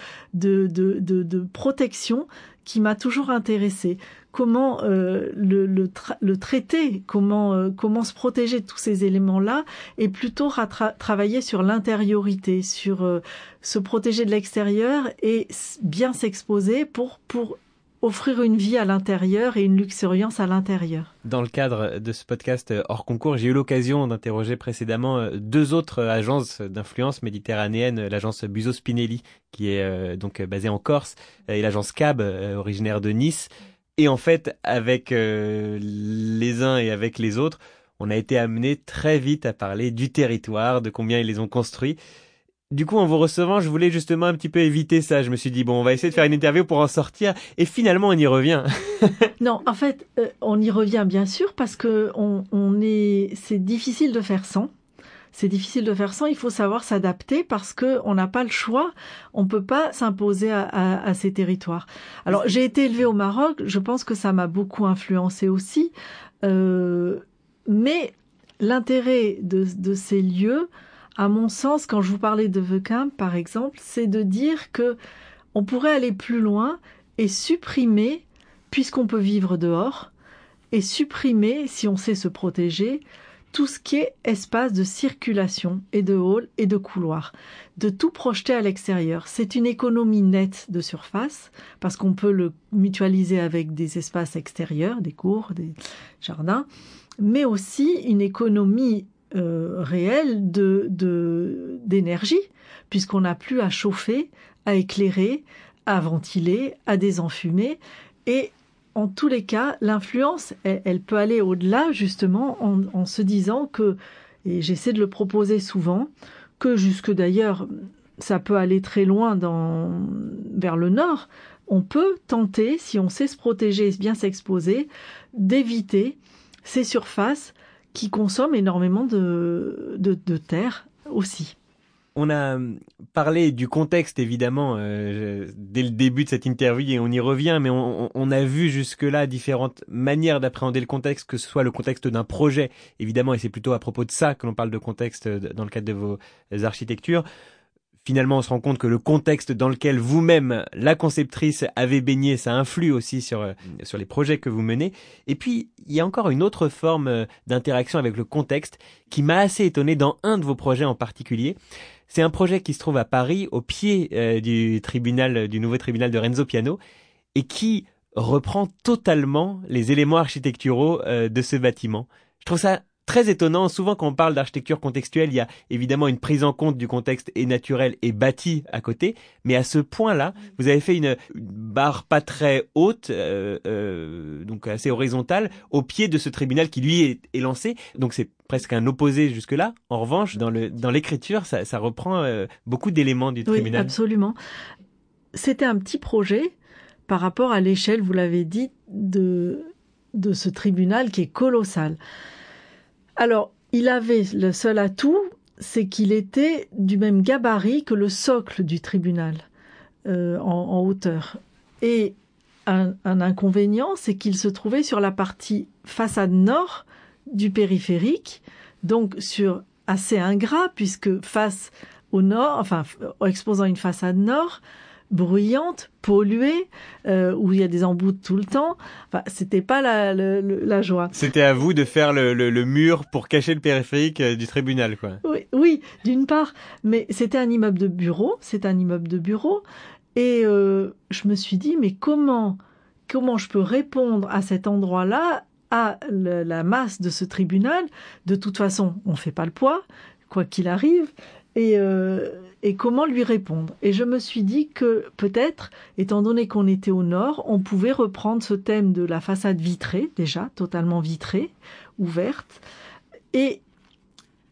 protection qui m'a toujours intéressé. Comment euh, le, le, le, traiter, comment, euh, comment se protéger de tous ces éléments-là, et plutôt travailler sur l'intériorité, sur euh, se protéger de l'extérieur et bien s'exposer pour, pour offrir une vie à l'intérieur et une luxuriance à l'intérieur. Dans le cadre de ce podcast euh, hors concours, j'ai eu l'occasion d'interroger précédemment euh, deux autres agences d'influence méditerranéenne, l'agence Buzo Spinelli qui est euh, donc basée en Corse et l'agence Cab originaire de Nice. Et en fait, avec les uns et avec les autres, on a été amené très vite à parler du territoire, de combien ils les ont construits. Du coup, en vous recevant, je voulais justement un petit peu éviter ça. Je me suis dit, bon, on va essayer de faire une interview pour en sortir. Et finalement, on y revient. non, en fait, euh, on y revient bien sûr parce que on, on est, c'est difficile de faire sans. C'est difficile de faire sans. Il faut savoir s'adapter parce que on n'a pas le choix. On peut pas s'imposer à, ces territoires. Alors, j'ai été élevée au Maroc. Je pense que ça m'a beaucoup influencé aussi. Euh, mais l'intérêt de ces lieux, à mon sens, quand je vous parlais de Vequin, par exemple, c'est de dire que on pourrait aller plus loin et supprimer, puisqu'on peut vivre dehors, et supprimer, si on sait se protéger, tout ce qui est espace de circulation et de hall et de couloir, de tout projeter à l'extérieur. C'est une économie nette de surface parce qu'on peut le mutualiser avec des espaces extérieurs, des cours, des jardins, mais aussi une économie euh, réel de d'énergie, puisqu'on n'a plus à chauffer, à éclairer, à ventiler, à désenfumer. Et en tous les cas, l'influence, elle, peut aller au-delà justement en, en, se disant que, et j'essaie de le proposer souvent, que jusque d'ailleurs, ça peut aller très loin dans, vers le nord, on peut tenter, si on sait se protéger et bien s'exposer, d'éviter ces surfaces qui consomme énormément de, de, terre aussi. On a parlé du contexte évidemment euh, dès le début de cette interview et on y revient, mais on a vu jusque-là différentes manières d'appréhender le contexte, que ce soit le contexte d'un projet évidemment, et c'est plutôt à propos de ça que l'on parle de contexte dans le cadre de vos architectures finalement on se rend compte que le contexte dans lequel vous-même, la conceptrice, avez baigné, ça influe aussi sur, euh, sur les projets que vous menez. Et puis, il y a encore une autre forme euh, d'interaction avec le contexte qui m'a assez étonné dans un de vos projets en particulier. C'est un projet qui se trouve à Paris, au pied euh, du tribunal, du nouveau tribunal de Renzo Piano, et qui reprend totalement les éléments architecturaux de ce bâtiment. Je trouve ça très étonnant. Souvent, quand on parle d'architecture contextuelle, il y a évidemment une prise en compte du contexte et naturel et bâti à côté. Mais à ce point-là, vous avez fait une, barre pas très haute, euh, euh, donc assez horizontale, au pied de ce tribunal qui lui est, lancé. Donc c'est presque un opposé jusque-là. En revanche, dans le dans l'écriture, ça, ça reprend euh, beaucoup d'éléments du tribunal. Oui, absolument. C'était un petit projet par rapport à l'échelle, vous l'avez dit, de de ce tribunal qui est colossal. Alors, il avait le seul atout, c'est qu'il était du même gabarit que le socle du tribunal euh, en, hauteur. Et un, inconvénient, c'est qu'il se trouvait sur la partie façade nord du périphérique, donc sur assez ingrat, puisque face au nord, enfin exposant une façade nord, bruyante, polluée, euh, où il y a des embouts tout le temps. Enfin, c'était pas la, la, joie. C'était à vous de faire le, le, mur pour cacher le périphérique euh, du tribunal, quoi. Oui, oui d'une part, mais c'était un immeuble de bureau, c'est un immeuble de bureau, et euh, je me suis dit, mais comment, comment je peux répondre à cet endroit-là, à la masse de ce tribunal? De toute façon, on fait pas le poids, quoi qu'il arrive. Et, euh, et comment lui répondre. Et je me suis dit que peut-être, étant donné qu'on était au nord, on pouvait reprendre ce thème de la façade vitrée, déjà totalement vitrée, ouverte, et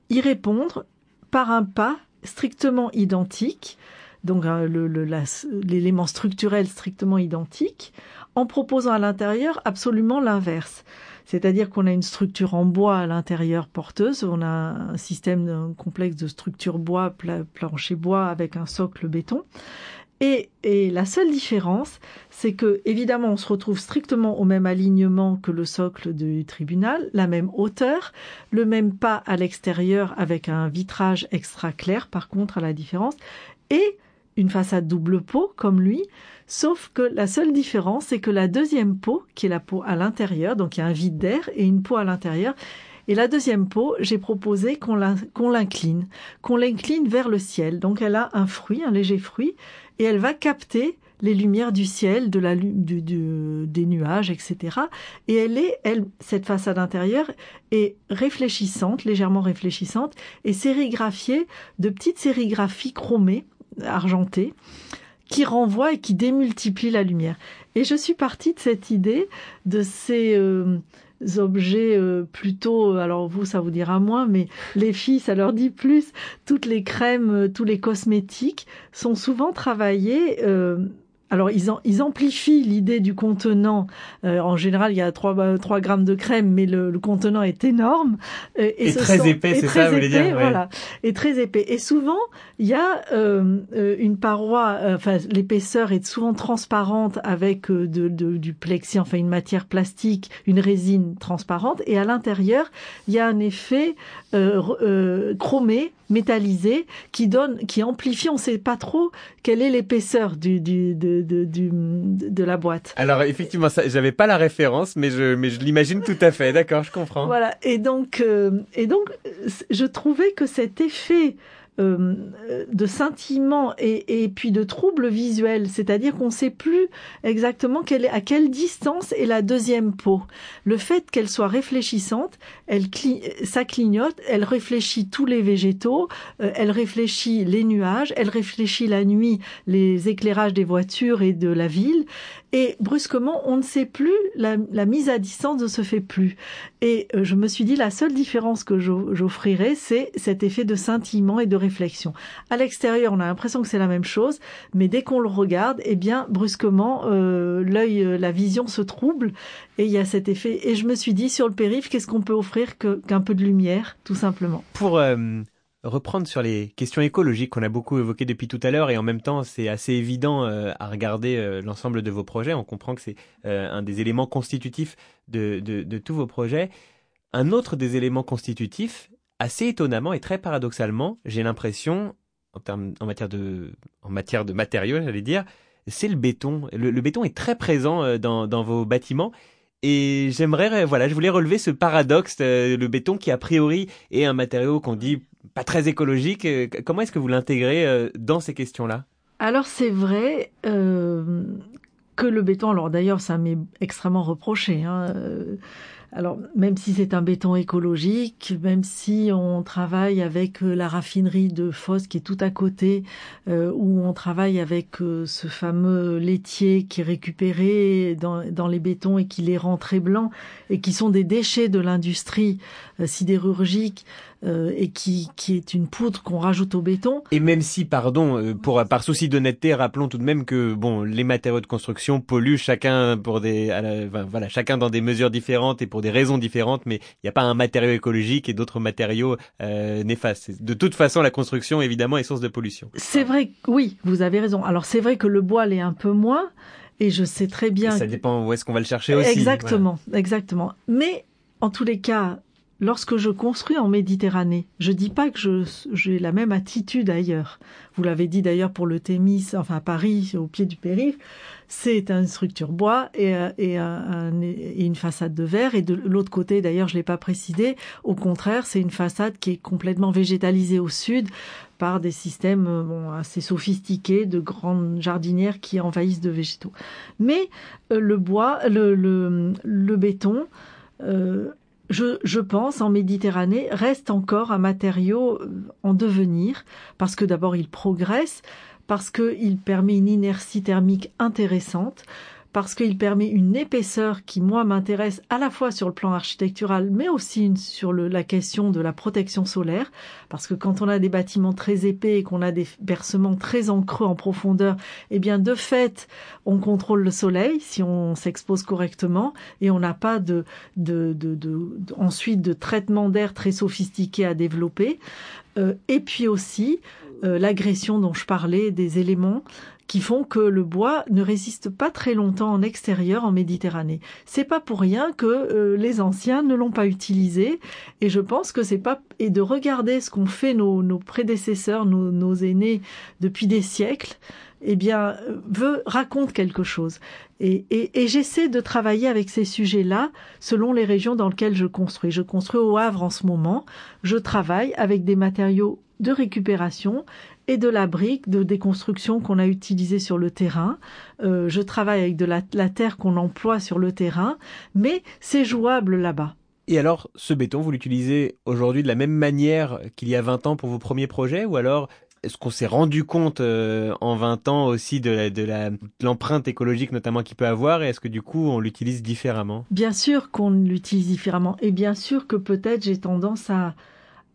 y répondre par un pas strictement identique, donc hein, l'élément structurel strictement identique, en proposant à l'intérieur absolument l'inverse. C'est-à-dire qu'on a une structure en bois à l'intérieur porteuse, on a un système complexe de structure bois, plancher bois avec un socle béton. Et, la seule différence, c'est que évidemment, on se retrouve strictement au même alignement que le socle du tribunal, la même hauteur, le même pas à l'extérieur avec un vitrage extra clair, par contre, à la différence, et une façade double peau comme lui, sauf que la seule différence, c'est que la deuxième peau, qui est la peau à l'intérieur, donc il y a un vide d'air et une peau à l'intérieur, et la deuxième peau, j'ai proposé qu'on l'incline, qu'on l'incline vers le ciel. Donc elle a un fruit, un léger fruit, et elle va capter les lumières du ciel, de la du, des nuages, etc. Et elle est, elle, cette façade intérieure est réfléchissante, légèrement réfléchissante, et sérigraphiée de petites sérigraphies chromées argenté qui renvoie et qui démultiplie la lumière. Et je suis partie de cette idée de ces euh, objets euh, plutôt, alors vous ça vous dira moins, mais les filles ça leur dit plus. Toutes les crèmes, euh, tous les cosmétiques sont souvent travaillés alors, ils, amplifient l'idée du contenant. Euh, en général, il y a 3, 3 grammes de crème, mais le, contenant est énorme. Euh, et, très épais, c'est ça, vous voulez dire Voilà, et très épais. Et souvent, il y a euh, une paroi, enfin, l'épaisseur est souvent transparente avec de, du plexi, enfin, une matière plastique, une résine transparente. Et à l'intérieur, il y a un effet chromé métallisé qui donne, qui amplifie. On ne sait pas trop quelle est l'épaisseur du, du, de, de, du, de la boîte. Alors effectivement, j'avais pas la référence, mais je, mais je l'imagine tout à fait. D'accord, je comprends. Voilà. Et donc, euh, et donc, je trouvais que cet effet euh, de scintillement et, et, puis de troubles visuels, c'est-à-dire qu'on ne sait plus exactement quelle, à quelle distance est la deuxième peau. Le fait qu'elle soit réfléchissante, elle ça clignote, elle réfléchit tous les végétaux, euh, elle réfléchit les nuages, elle réfléchit la nuit les éclairages des voitures et de la ville, et brusquement, on ne sait plus, la, mise à distance ne se fait plus. Et euh, je me suis dit, la seule différence que j'offrirais, c'est cet effet de scintillement et de réflexion. À l'extérieur, on a l'impression que c'est la même chose, mais dès qu'on le regarde, eh bien, brusquement, euh, l'œil, euh, la vision se trouble, et il y a cet effet. Et je me suis dit, sur le périph', qu'est-ce qu'on peut offrir qu'un peu de lumière, tout simplement. Pour reprendre sur les questions écologiques qu'on a beaucoup évoquées depuis tout à l'heure et en même temps c'est assez évident euh, à regarder euh, l'ensemble de vos projets. On comprend que c'est euh, un des éléments constitutifs de, de, tous vos projets. Un autre des éléments constitutifs, assez étonnamment et très paradoxalement, j'ai l'impression, en, en, matière de, en matière de matériaux, j'allais dire, c'est le béton. Le, le, béton est très présent dans, dans vos bâtiments et j'aimerais, voilà, je voulais relever ce paradoxe, le béton qui a priori est un matériau qu'on dit pas très écologique. Euh, comment est-ce que vous l'intégrez euh, dans ces questions-là? Alors c'est vrai euh, que le béton, alors d'ailleurs ça m'est extrêmement reproché. Hein, alors, même si c'est un béton écologique, même si on travaille avec la raffinerie de Fosse qui est tout à côté, euh, où on travaille avec ce fameux laitier qui est récupéré dans, les bétons et qui les rend très blancs, et qui sont des déchets de l'industrie sidérurgique, euh, et qui, qui est une poudre qu'on rajoute au béton. Et même si, pardon, euh, pour par souci d'honnêteté, rappelons tout de même que bon, les matériaux de construction polluent chacun pour des, voilà, chacun dans des mesures différentes et pour des raisons différentes, mais il n'y a pas un matériau écologique et d'autres matériaux euh, néfastes. De toute façon, la construction évidemment est source de pollution. C'est vrai, oui, vous avez raison. Alors c'est vrai que le bois l'est un peu moins. Et je sais très bien. ça dépend où est-ce qu'on va le chercher aussi. Exactement, exactement. Mais en tous les cas, lorsque je construis en Méditerranée, je dis pas que j'ai la même attitude ailleurs. Vous l'avez dit d'ailleurs pour le Thémis, enfin Paris, au pied du périph', c'est une structure bois et, et, une façade de verre. Et de l'autre côté, d'ailleurs, je l'ai pas précisé, au contraire, c'est une façade qui est complètement végétalisée au sud par des systèmes bon, assez sophistiqués de grandes jardinières qui envahissent de végétaux. Mais euh, le bois, le, béton, euh, je, pense, en Méditerranée, reste encore un matériau euh, en devenir, parce que d'abord il progresse, parce qu'il permet une inertie thermique intéressante, parce qu'il permet une épaisseur qui, moi, m'intéresse à la fois sur le plan architectural, mais aussi sur la question de la protection solaire, parce que quand on a des bâtiments très épais et qu'on a des bercements très en creux, en profondeur, eh bien, de fait, on contrôle le soleil si on s'expose correctement et on n'a pas de, de, de, ensuite de traitement d'air très sophistiqué à développer. Euh, et puis aussi, l'agression dont je parlais des éléments qui font que le bois ne résiste pas très longtemps en extérieur en Méditerranée. C'est pas pour rien que euh, les anciens ne l'ont pas utilisé et je pense que c'est pas et de regarder ce qu'ont fait nos, nos prédécesseurs, nos, nos, aînés depuis des siècles, eh bien veut raconte quelque chose. Et, et j'essaie de travailler avec ces sujets-là selon les régions dans lesquelles je construis. Je construis au Havre en ce moment. Je travaille avec des matériaux de récupération et de la brique, de déconstruction qu'on a utilisée sur le terrain. Euh, je travaille avec de la, terre qu'on emploie sur le terrain, mais c'est jouable là-bas. Et alors, ce béton, vous l'utilisez aujourd'hui de la même manière qu'il y a 20 ans pour vos premiers projets ou alors est-ce qu'on s'est rendu compte euh, en 20 ans aussi de, de, la, l'empreinte écologique notamment qu'il peut avoir et est-ce que du coup on l'utilise différemment? Bien sûr qu'on l'utilise différemment et bien sûr que peut-être j'ai tendance à,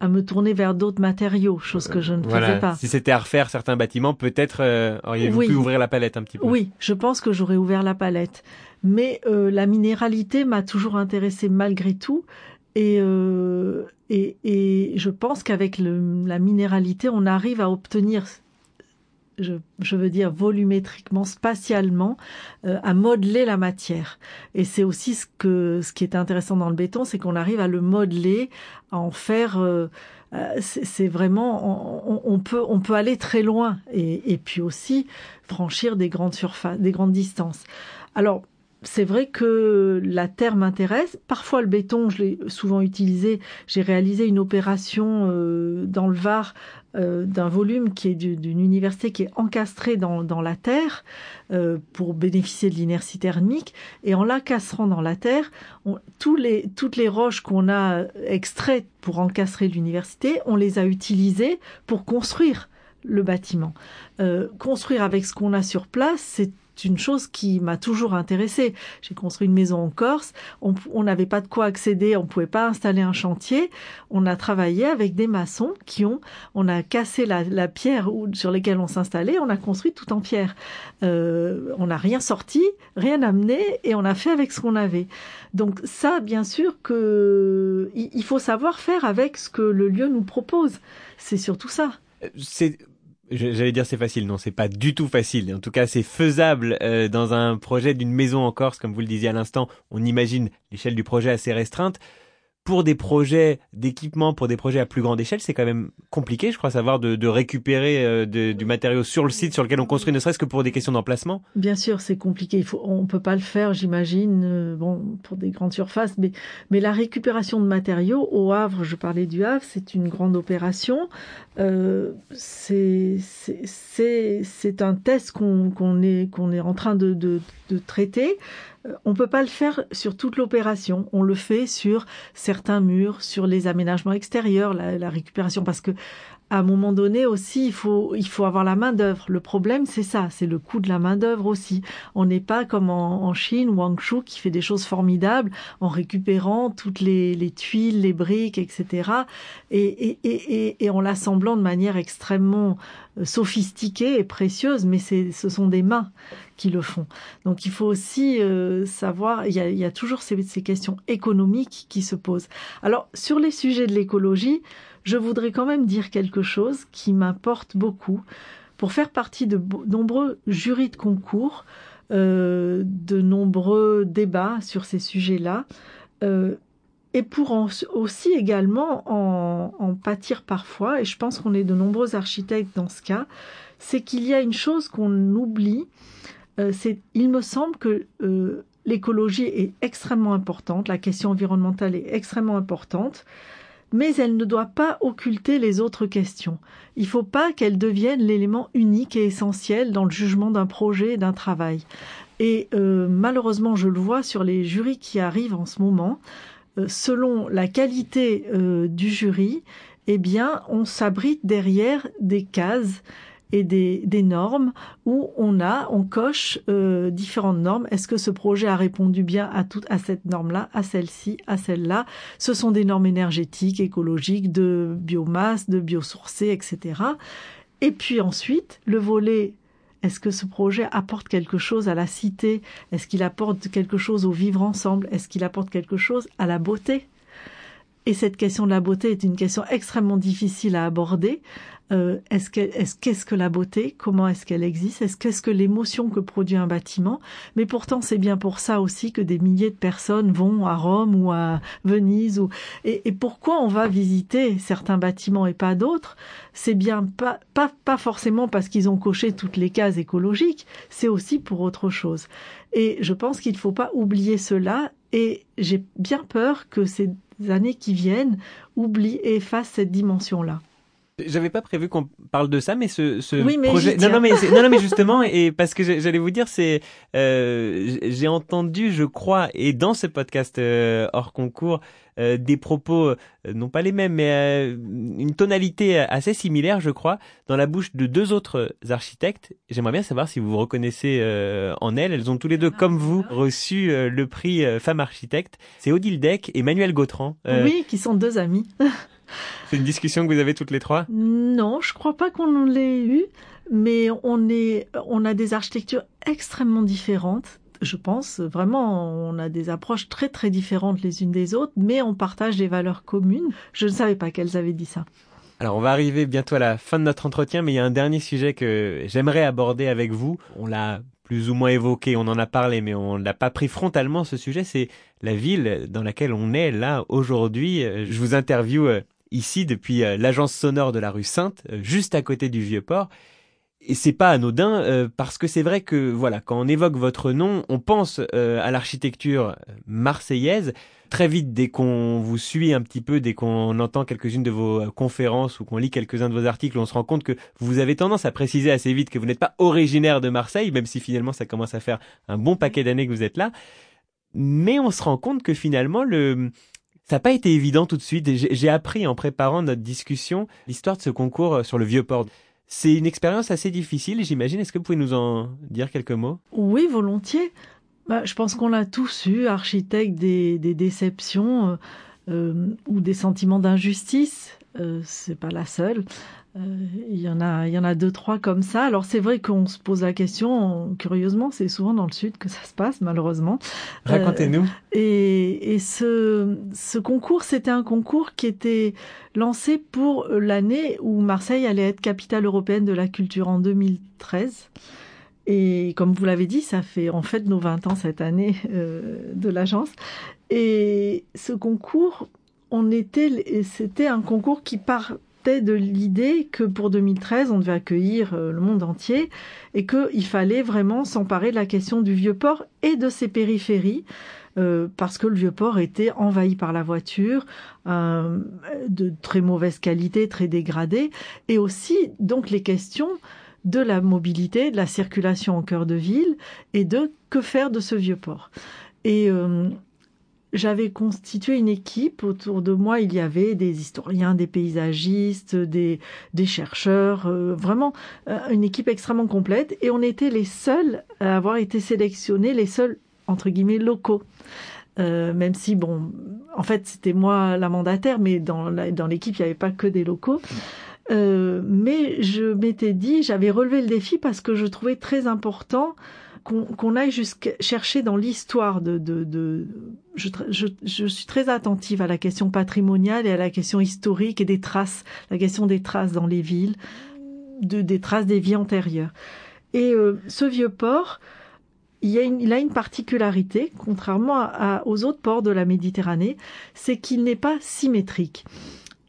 à me tourner vers d'autres matériaux, chose que je ne faisais pas. Si c'était à refaire certains bâtiments, peut-être euh, auriez-vous pu ouvrir la palette un petit peu. Oui, je pense que j'aurais ouvert la palette. Mais euh, la minéralité m'a toujours intéressée malgré tout. Et, euh, et, et je pense qu'avec la minéralité, on arrive à obtenir je, veux dire volumétriquement, spatialement, euh, à modeler la matière. Et c'est aussi ce que ce qui est intéressant dans le béton, c'est qu'on arrive à le modeler, à en faire. Euh, euh, c'est vraiment, on, peut on peut aller très loin et, et puis aussi franchir des grandes surfaces, des grandes distances. Alors c'est vrai que la terre m'intéresse. Parfois, le béton, je l'ai souvent utilisé. J'ai réalisé une opération euh, dans le Var euh, d'un volume qui est d'une université qui est encastré dans, la terre euh, pour bénéficier de l'inertie thermique. Et en l'encastrant dans la terre, toutes les roches qu'on a extraites pour encastrer l'université, on les a utilisées pour construire le bâtiment. Construire avec ce qu'on a sur place, c'est une chose qui m'a toujours intéressée. J'ai construit une maison en Corse, on n'avait pas de quoi accéder, on pouvait pas installer un chantier. On a travaillé avec des maçons qui ont, on a cassé la, pierre sur laquelle on s'installait, on a construit tout en pierre. Euh, on n'a rien sorti, rien amené, et on a fait avec ce qu'on avait. Donc ça, bien sûr que il faut savoir faire avec ce que le lieu nous propose. C'est surtout ça. C'est J'allais dire c'est facile, non, c'est pas du tout facile. En tout cas, c'est faisable euh, dans un projet d'une maison en Corse, comme vous le disiez à l'instant. On imagine l'échelle du projet assez restreinte pour des projets d'équipement, pour des projets à plus grande échelle, c'est quand même compliqué, je crois, savoir de, récupérer euh, du matériau sur le site sur lequel on construit, ne serait-ce que pour des questions d'emplacement. Bien sûr, c'est compliqué. Il faut, on peut pas le faire, j'imagine, euh, bon, pour des grandes surfaces, mais, mais la récupération de matériaux au Havre, je parlais du Havre, c'est une grande opération. Euh, c'est, un test qu'on, est, qu'on est en train de, de traiter. Euh, on peut pas le faire sur toute l'opération. On le fait sur certains murs, sur les aménagements extérieurs, la, récupération, parce que à un moment donné aussi, il faut, il faut avoir la main d'œuvre. Le problème, c'est ça, c'est le coût de la main d'œuvre aussi. On n'est pas comme en, Chine, Wang Shu, qui fait des choses formidables en récupérant toutes les, les tuiles, les briques, etc. Et, et, et, et en l'assemblant de manière extrêmement euh, sophistiquée et précieuse, mais ce sont des mains le font. Donc il faut aussi euh, savoir, il y, a, toujours ces, questions économiques qui se posent. Alors sur les sujets de l'écologie, je voudrais quand même dire quelque chose qui m'importe beaucoup. Pour faire partie de nombreux jurys de concours, euh, de nombreux débats sur ces sujets-là, euh, et pour en, aussi également en, en, pâtir parfois, et je pense qu'on est de nombreux architectes dans ce cas, c'est qu'il y a une chose qu'on oublie, il me semble que euh, l'écologie est extrêmement importante, la question environnementale est extrêmement importante, mais elle ne doit pas occulter les autres questions. Il ne faut pas qu'elle devienne l'élément unique et essentiel dans le jugement d'un projet et d'un travail. Et euh, malheureusement, je le vois sur les jurys qui arrivent en ce moment, euh, selon la qualité euh, du jury, eh bien, on s'abrite derrière des cases et des, des, normes où on a, on coche euh, différentes normes. Est-ce que ce projet a répondu bien à toute à cette norme-là, à celle-ci, à celle-là? Ce sont des normes énergétiques, écologiques, de biomasse, de biosourcés, etc. Et puis ensuite, le volet est-ce que ce projet apporte quelque chose à la cité? Est-ce qu'il apporte quelque chose au vivre ensemble? Est-ce qu'il apporte quelque chose à la beauté? Et cette question de la beauté est une question extrêmement difficile à aborder euh, est-ce que, est-ce qu'est-ce que la beauté? Comment est-ce qu'elle existe? Est-ce qu'est-ce que l'émotion que produit un bâtiment? Mais pourtant, c'est bien pour ça aussi que des milliers de personnes vont à Rome ou à Venise. Ou et, et pourquoi on va visiter certains bâtiments et pas d'autres? C'est bien pas, pas pas forcément parce qu'ils ont coché toutes les cases écologiques. C'est aussi pour autre chose. Et je pense qu'il ne faut pas oublier cela. Et j'ai bien peur que ces années qui viennent oublient et effacent cette dimension-là. J'avais pas prévu qu'on parle de ça, mais ce, ce oui, mais projet. Non, non, mais non, non, mais justement, et parce que j'allais vous dire, c'est, euh, j'ai entendu, je crois, et dans ce podcast euh, hors concours, euh, des propos, non pas les mêmes, mais une tonalité assez similaire, je crois, dans la bouche de deux autres architectes. J'aimerais bien savoir si vous vous reconnaissez en elles. Elles ont tous les deux, comme vous, reçu le prix Femme Architecte. C'est Odile Deck et Manuel Gautran. oui, qui sont deux amis. C'est une discussion que vous avez toutes les trois? Non, je crois pas qu'on l'ait eu, mais on est, on a des architectures extrêmement différentes. Je pense vraiment, on a des approches très très différentes les unes des autres, mais on partage des valeurs communes. Je ne savais pas qu'elles avaient dit ça. Alors on va arriver bientôt à la fin de notre entretien, mais il y a un dernier sujet que j'aimerais aborder avec vous. On l'a plus ou moins évoqué, on en a parlé, mais on l'a pas pris frontalement ce sujet. C'est la ville dans laquelle on est là aujourd'hui. Je vous interviewe ici depuis euh, l'agence sonore de la rue Sainte, euh, juste à côté du Vieux-Port. Et c'est pas anodin euh, parce que c'est vrai que voilà, quand on évoque votre nom, on pense euh, à l'architecture marseillaise. Très vite, dès qu'on vous suit un petit peu, dès qu'on entend quelques-unes de vos conférences ou qu'on lit quelques-uns de vos articles, on se rend compte que vous avez tendance à préciser assez vite que vous n'êtes pas originaire de Marseille, même si finalement ça commence à faire un bon paquet d'années que vous êtes là. Mais on se rend compte que finalement le ça n'a pas été évident tout de suite. J'ai appris en préparant notre discussion l'histoire de ce concours euh, sur le vieux port. C'est une expérience assez difficile, j'imagine. Est-ce que vous pouvez nous en dire quelques mots? Oui, volontiers. Bah, je pense qu'on l'a tous eu, architecte des, des déceptions euh, euh, ou des sentiments d'injustice. Euh, c'est pas la seule. Euh, il y en a, il y en a deux trois comme ça. Alors c'est vrai qu'on se pose la question. Curieusement, c'est souvent dans le sud que ça se passe, malheureusement. Racontez-nous. Euh, et, et ce, ce concours, c'était un concours qui était lancé pour l'année où Marseille allait être capitale européenne de la culture en 2013. Et comme vous l'avez dit, ça fait en fait nos 20 ans cette année euh, de l'agence. Et ce concours, on était, c'était un concours qui part de l'idée que pour 2013, on devait accueillir euh, le monde entier et qu'il fallait vraiment s'emparer de la question du vieux port et de ses périphéries. Euh, parce que le vieux port était envahi par la voiture, euh, de très mauvaise qualité, très dégradé, et aussi donc les questions de la mobilité, de la circulation au cœur de ville et de que faire de ce vieux port. Et j'avais constitué une équipe. Autour de moi, il y avait des historiens, des paysagistes, des, des chercheurs, euh, vraiment euh, une équipe extrêmement complète. Et on était les seuls à avoir été sélectionnés, les seuls, entre guillemets, locaux. Euh, même si, bon, en fait, c'était moi la mandataire, mais dans, l'équipe, il n'y avait pas que des locaux. Mais je m'étais dit, j'avais relevé le défi parce que je trouvais très important qu'on aille jusqu'à chercher dans l'histoire de, je, suis très attentive à la question patrimoniale et à la question historique et des traces, la question des traces dans les villes, de, des traces des vies antérieures. Et euh, ce vieux port, il, y a une, il a une particularité, contrairement aux autres ports de la Méditerranée, c'est qu'il n'est pas symétrique.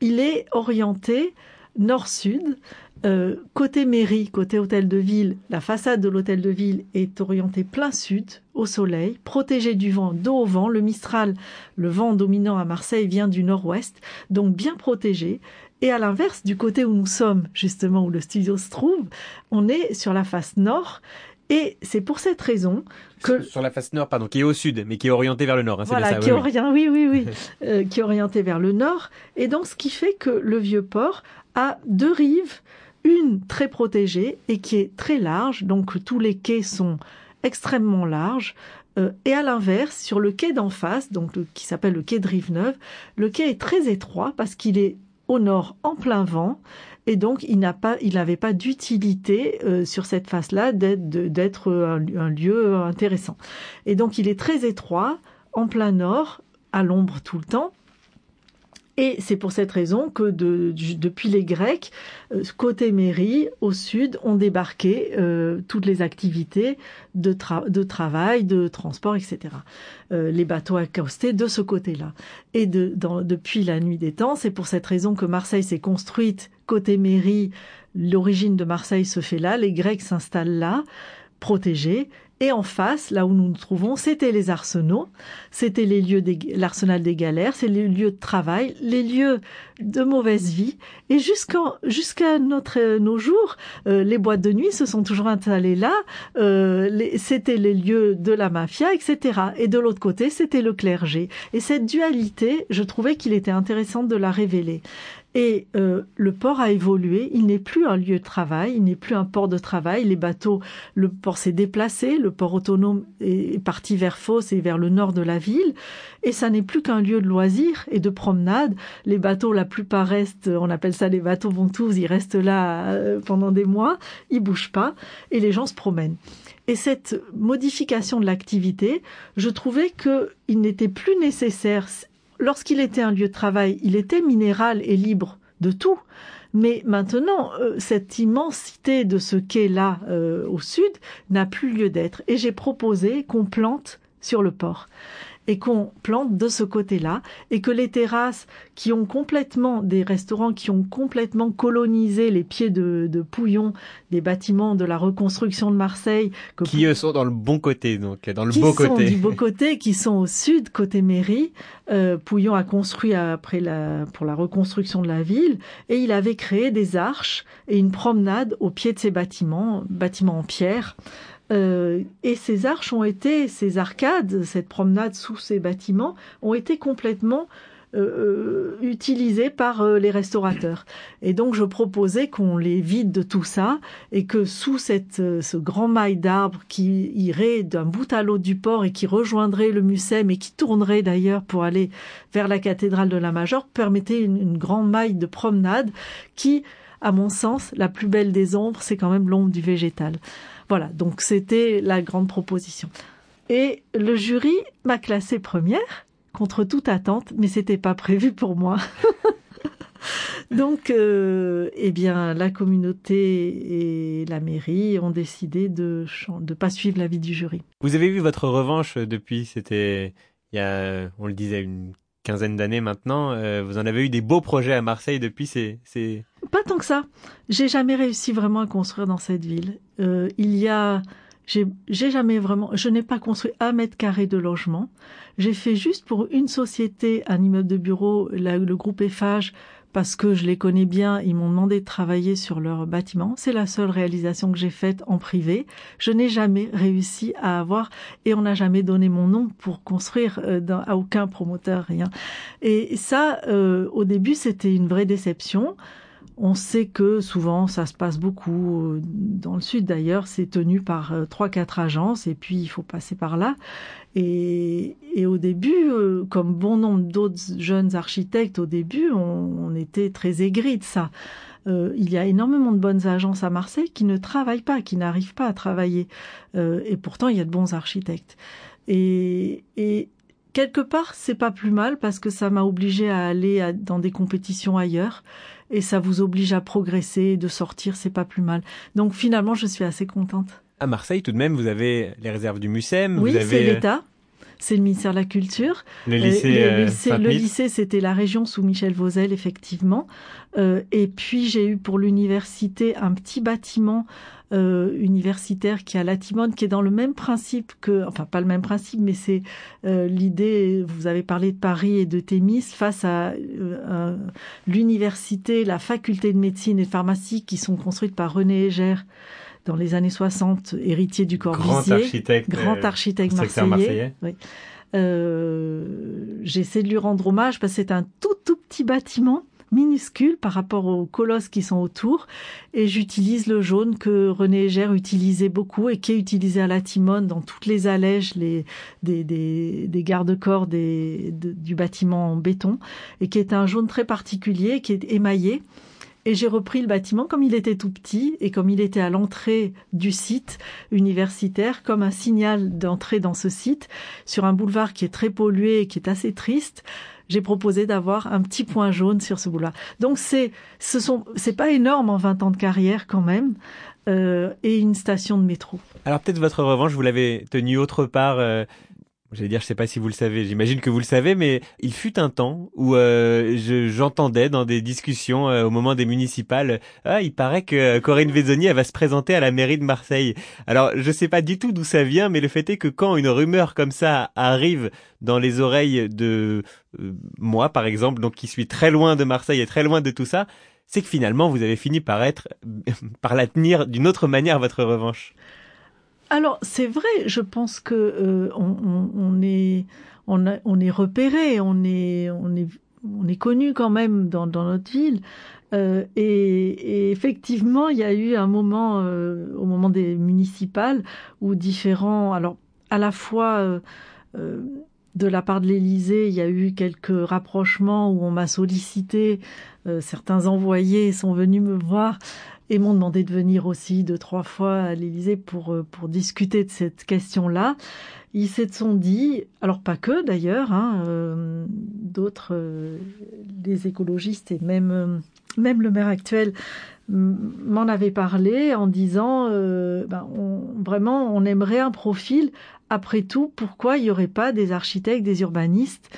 Il est orienté nord-sud, euh, côté mairie, côté hôtel de ville, la façade de l'hôtel de ville est orientée plein sud, au soleil, protégée du vent, dos au vent. Le Mistral, le vent dominant à Marseille, vient du nord-ouest, donc bien protégé. Et à l'inverse, du côté où nous sommes, justement, où le studio se trouve, on est sur la face nord. Et c'est pour cette raison que sur la face nord, pardon, qui est au sud, mais qui est orientée vers le nord. Hein, voilà, qui oui, oui, oui, oui, euh, qui est orientée vers le nord. Et donc, ce qui fait que le vieux port a deux rives une très protégée et qui est très large, donc tous les quais sont extrêmement larges. Euh, et à l'inverse, sur le quai d'en face, donc qui s'appelle le quai de Rive-Neuve, le quai est très étroit parce qu'il est au nord en plein vent et donc il n'a pas, il n'avait pas d'utilité euh, sur cette face-là d'être un, lieu intéressant. Et donc il est très étroit, en plein nord, à l'ombre tout le temps. Et c'est pour cette raison que depuis les Grecs, euh, côté mairie, au sud, ont débarqué euh, toutes les activités de, travail, de transport, etc. Euh, les bateaux accostés de ce côté-là. Et depuis la nuit des temps, c'est pour cette raison que Marseille s'est construite côté mairie. L'origine de Marseille se fait là, les Grecs s'installent là, protégés, et en face, là où nous nous trouvons, c'était les arsenaux, c'était les lieux l'arsenal des galères, c'est les lieux de travail, les lieux de mauvaise vie. Et jusqu'à notre nos jours, euh, les boîtes de nuit se sont toujours installées là. Euh, c'était les lieux de la mafia, etc. Et de l'autre côté, c'était le clergé. Et cette dualité, je trouvais qu'il était intéressant de la révéler. Et euh, le port a évolué. Il n'est plus un lieu de travail, il n'est plus un port de travail. Les bateaux, le port s'est déplacé, le port autonome est parti vers Fos et vers le nord de la ville. Et ça n'est plus qu'un lieu de loisirs et de promenade. Les bateaux, la plupart restent, on appelle ça les bateaux tous, ils restent là euh, pendant des mois, ils bougent pas et les gens se promènent. Et cette modification de l'activité, je trouvais qu'il n'était plus nécessaire lorsqu'il était un lieu de travail, il était minéral et libre de tout. Mais maintenant, euh, cette immensité de ce quai-là euh, au sud n'a plus lieu d'être. Et j'ai proposé qu'on plante sur le port et qu'on plante de ce côté-là et que les terrasses qui ont complètement des restaurants qui ont complètement colonisé les pieds de, de Pouillon des bâtiments de la reconstruction de Marseille qui eux sont dans le bon côté donc dans le qui beau sont côté. du beau côté qui sont au sud côté mairie. Euh, Pouillon a construit après la pour la reconstruction de la ville et il avait créé des arches et une promenade au pied de ces bâtiments bâtiments en pierre euh, et ces arches ont été, ces arcades, cette promenade sous ces bâtiments, ont été complètement euh, euh utilisées par euh, les restaurateurs. Et donc je proposais qu'on les vide de tout ça et que sous cette, ce grand mail d'arbres qui irait d'un bout à l'autre du port et qui rejoindrait le Mucem et qui tournerait d'ailleurs pour aller vers la cathédrale de la Major, permettait une, une grande maille de promenade qui, à mon sens, la plus belle des ombres, c'est quand même l'ombre du végétal. Voilà, donc c'était la grande proposition. Et le jury m'a classée première, contre toute attente, mais c'était pas prévu pour moi. Donc, euh, eh bien, la communauté et la mairie ont décidé de ne pas suivre l'avis du jury. Vous avez vu votre revanche depuis, c'était, il y a, on le disait, une quinzaine d'années maintenant. Euh, vous en avez eu des beaux projets à Marseille depuis. C'est... Pas tant que ça. J'ai jamais réussi vraiment à construire dans cette ville. Euh, il y a, j'ai, jamais vraiment, je n'ai pas construit un mètre carré de logement. J'ai fait juste pour une société, un immeuble de bureau, le groupe Eiffage, parce que je les connais bien, ils m'ont demandé de travailler sur leur bâtiment. C'est la seule réalisation que j'ai faite en privé. Je n'ai jamais réussi à avoir, et on n'a jamais donné mon nom pour construire euh, à aucun promoteur, rien. Et ça, euh, au début, c'était une vraie déception. On sait que souvent ça se passe beaucoup euh, dans le sud d'ailleurs, c'est tenu par euh, trois quatre agences et puis il faut passer par là. Et, au début, euh, comme bon nombre d'autres jeunes architectes, au début, on, était très aigris de ça. il y a énormément de bonnes agences à Marseille qui ne travaillent pas, qui n'arrivent pas à travailler. et pourtant, il y a de bons architectes. Et, et quelque part, c'est pas plus mal parce que ça m'a obligé à aller dans des compétitions ailleurs et ça vous oblige à progresser, de sortir, c'est pas plus mal. Donc finalement, je suis assez contente. À Marseille, tout de même, vous avez les réserves du MUSEM. Oui, c'est euh, l'État. C'est le ministère de la Culture. Le lycée, euh, le, lycée, c'était la région sous Michel Vauzel, effectivement. Euh, et puis j'ai eu pour l'université un petit bâtiment euh, universitaire qui est à la Timone, qui est dans le même principe que, enfin pas le même principe, mais c'est euh, l'idée. Vous avez parlé de Paris et de Thémis face à euh, l'université, la faculté de médecine et de pharmacie qui sont construites par René Hégère dans les années 60, héritier du Corbusier, grand architecte, grand architecte marseillais. marseillais. Oui. Euh, J'essaie de lui rendre hommage parce que c'est un tout tout petit bâtiment minuscule par rapport aux colosses qui sont autour. Et j'utilise le jaune que René Hégère utilisait beaucoup et qui est utilisé à la Timone dans toutes les allèges les, des, des, des garde-corps du bâtiment en béton et qui est un jaune très particulier, qui est émaillé. Et j'ai repris le bâtiment comme il était tout petit et comme il était à l'entrée du site universitaire, comme un signal d'entrée dans ce site, sur un boulevard qui est très pollué et qui est assez triste j'ai proposé d'avoir un petit point jaune sur ce boulot-là. Donc c'est, ce sont, pas énorme en 20 ans de carrière quand même, euh, et une station de métro. Alors peut-être votre revanche, vous l'avez tenue autre part. Euh, J'allais dire, je sais pas si vous le savez, j'imagine que vous le savez, mais il fut un temps où euh, j'entendais dans des discussions euh, au moment des municipales, ah, il paraît que Corinne Vézoni, elle va se présenter à la mairie de Marseille. Alors, je sais pas du tout d'où ça vient, mais le fait est que quand une rumeur comme ça arrive dans les oreilles de euh, moi, par exemple, donc qui suis très loin de Marseille et très loin de tout ça, c'est que finalement, vous avez fini par être, par la tenir d'une autre manière, votre revanche. Alors c'est vrai, je pense que euh, on, est repéré, on est on est on est connu quand même dans, dans notre ville. Euh, et, effectivement, il y a eu un moment euh, au moment des municipales où différents, alors à la fois de la part de l'Élysée, il y a eu quelques rapprochements où on m'a sollicité. certains envoyés sont venus me voir et m'ont demandé de venir aussi deux, trois fois à l'Élysée pour, euh, pour discuter de cette question-là. Ils se sont dit, alors pas que d'ailleurs, hein, euh, d'autres, euh, des écologistes et même, même le maire actuel m'en avait parlé en disant, ben, vraiment, on aimerait un profil. Après tout, pourquoi il n'y aurait pas des architectes, des urbanistes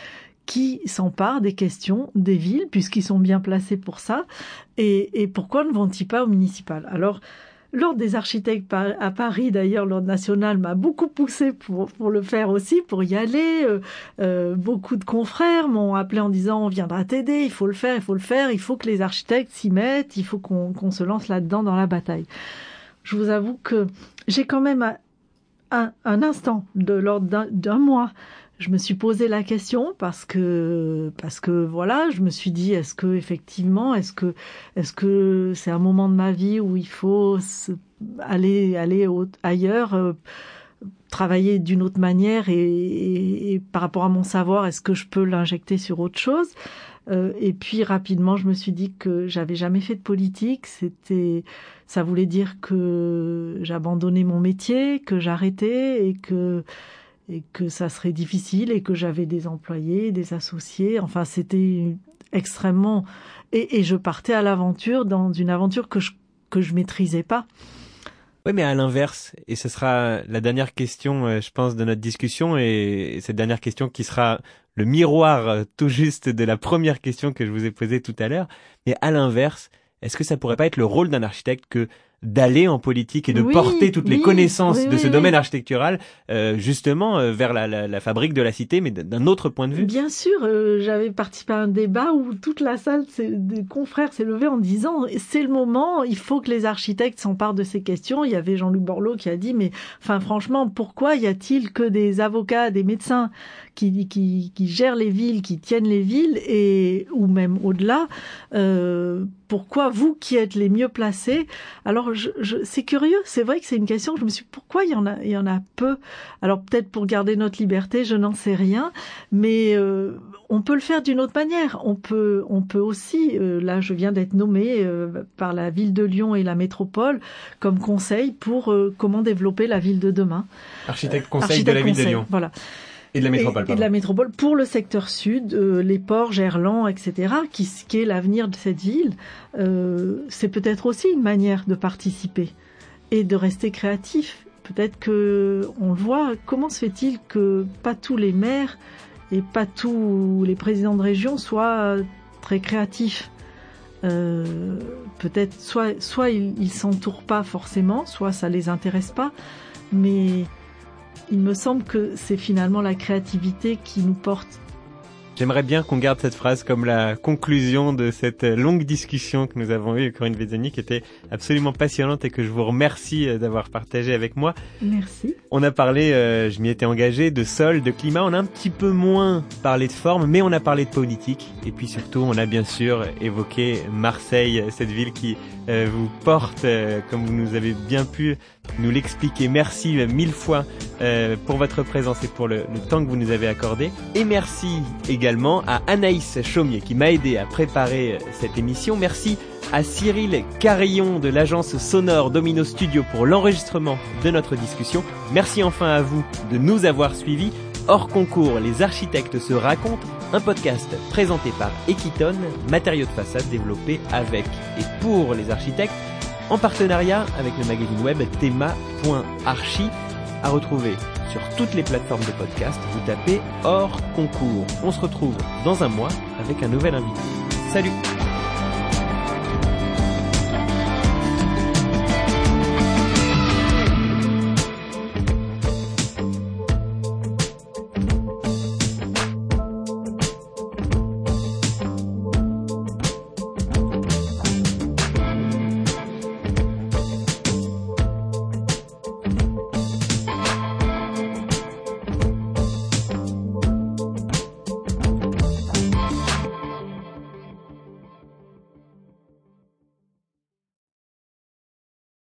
qui s'emparent des questions des villes, puisqu'ils sont bien placés pour ça, et, pourquoi ne vont-ils pas au municipal? Alors, L'Ordre des architectes à Paris, d'ailleurs, l'Ordre national m'a beaucoup poussé pour, pour le faire aussi, pour y aller. Euh, euh, beaucoup de confrères m'ont appelé en disant on viendra t'aider, il faut le faire, il faut le faire, il faut que les architectes s'y mettent, il faut qu'on se lance là-dedans dans la bataille. Je vous avoue que j'ai quand même un, un instant de l'ordre d'un mois je me suis posé la question parce que parce que voilà, je me suis dit est-ce que effectivement, est-ce que est-ce que c'est un moment de ma vie où il faut aller aller ailleurs euh, travailler d'une autre manière et, par rapport à mon savoir, est-ce que je peux l'injecter sur autre chose? Euh, Et puis rapidement, je me suis dit que j'avais jamais fait de politique. C'était, ça voulait dire que j'abandonnais mon métier, que j'arrêtais et que et que ça serait difficile et que j'avais des employés, des associés. Enfin, c'était extrêmement et, je partais à l'aventure dans une aventure que je que je maîtrisais pas. Oui, mais à l'inverse, et ce sera la dernière question, euh, je pense, de notre discussion, et cette dernière question qui sera le miroir euh, tout juste de la première question que je vous ai posée tout à l'heure. Mais à l'inverse, est-ce que ça pourrait pas être le rôle d'un architecte que d'aller en politique et de porter toutes les connaissances de ce domaine architectural euh, justement euh, vers la, la, la, fabrique de la cité, mais d'un autre point de vue. Bien sûr, euh, j'avais participé à un débat où toute la salle des confrères s'est levée en disant c'est le moment, il faut que les architectes s'emparent de ces questions. Il y avait Jean-Luc Borloo qui a dit mais enfin franchement pourquoi y a-t-il que des avocats, des médecins? Qui, qui, qui gèrent les villes, qui tiennent les villes et ou même au-delà euh, pourquoi vous qui êtes les mieux placés? Alors, je, je, c'est curieux, c'est vrai que c'est une question. Je me suis pourquoi il y en a, il y en a peu? Alors peut-être pour garder notre liberté, je n'en sais rien, mais euh, on peut le faire d'une autre manière. On peut, on peut aussi. Euh, là, je viens d'être nommé euh, par la ville de Lyon et la métropole comme conseil pour euh, comment développer la ville de demain. Architecte conseil Architecte de la ville de Lyon. Voilà. Et de la métropole, et, de la métropole pour le secteur sud, euh, les ports, Gerland, etc., qui, qui est l'avenir de cette ville. Euh, c'est peut-être aussi une manière de participer et de rester créatif. Peut-être que on le voit. Comment se fait-il que pas tous les maires et pas tous les présidents de région soient très créatifs? Euh, Peut-être soit soit ils s'entourent pas forcément, soit ça les intéresse pas, mais il me semble que c'est finalement la créativité qui nous porte J'aimerais bien qu'on garde cette phrase comme la conclusion de cette longue discussion que nous avons eue, Corinne Vézani, qui était absolument passionnante et que je vous remercie euh, d'avoir partagé avec moi. Merci. On a parlé, euh, je m'y étais engagé, de sol, de climat. On a un petit peu moins parlé de forme, mais on a parlé de politique. Et puis surtout, on a bien sûr évoqué Marseille, cette ville qui euh, vous porte, comme vous nous avez bien pu nous l'expliquer. Merci mille fois pour votre présence et pour le, temps que vous nous avez accordé. Et merci également également à Anaïs Chaumier qui m'a aidé à préparer euh, cette émission. Merci à Cyril Carillon de l'agence sonore Domino Studio pour l'enregistrement de notre discussion. Merci enfin à vous de nous avoir suivis. Hors concours, les architectes se racontent, un podcast présenté par Equiton, matériaux de façade développé avec et pour les architectes, en partenariat avec le magazine web thema.archi à retrouver sur toutes les plateformes de podcast. Vous tapez hors concours. On se retrouve dans un mois avec un nouvel invité. Salut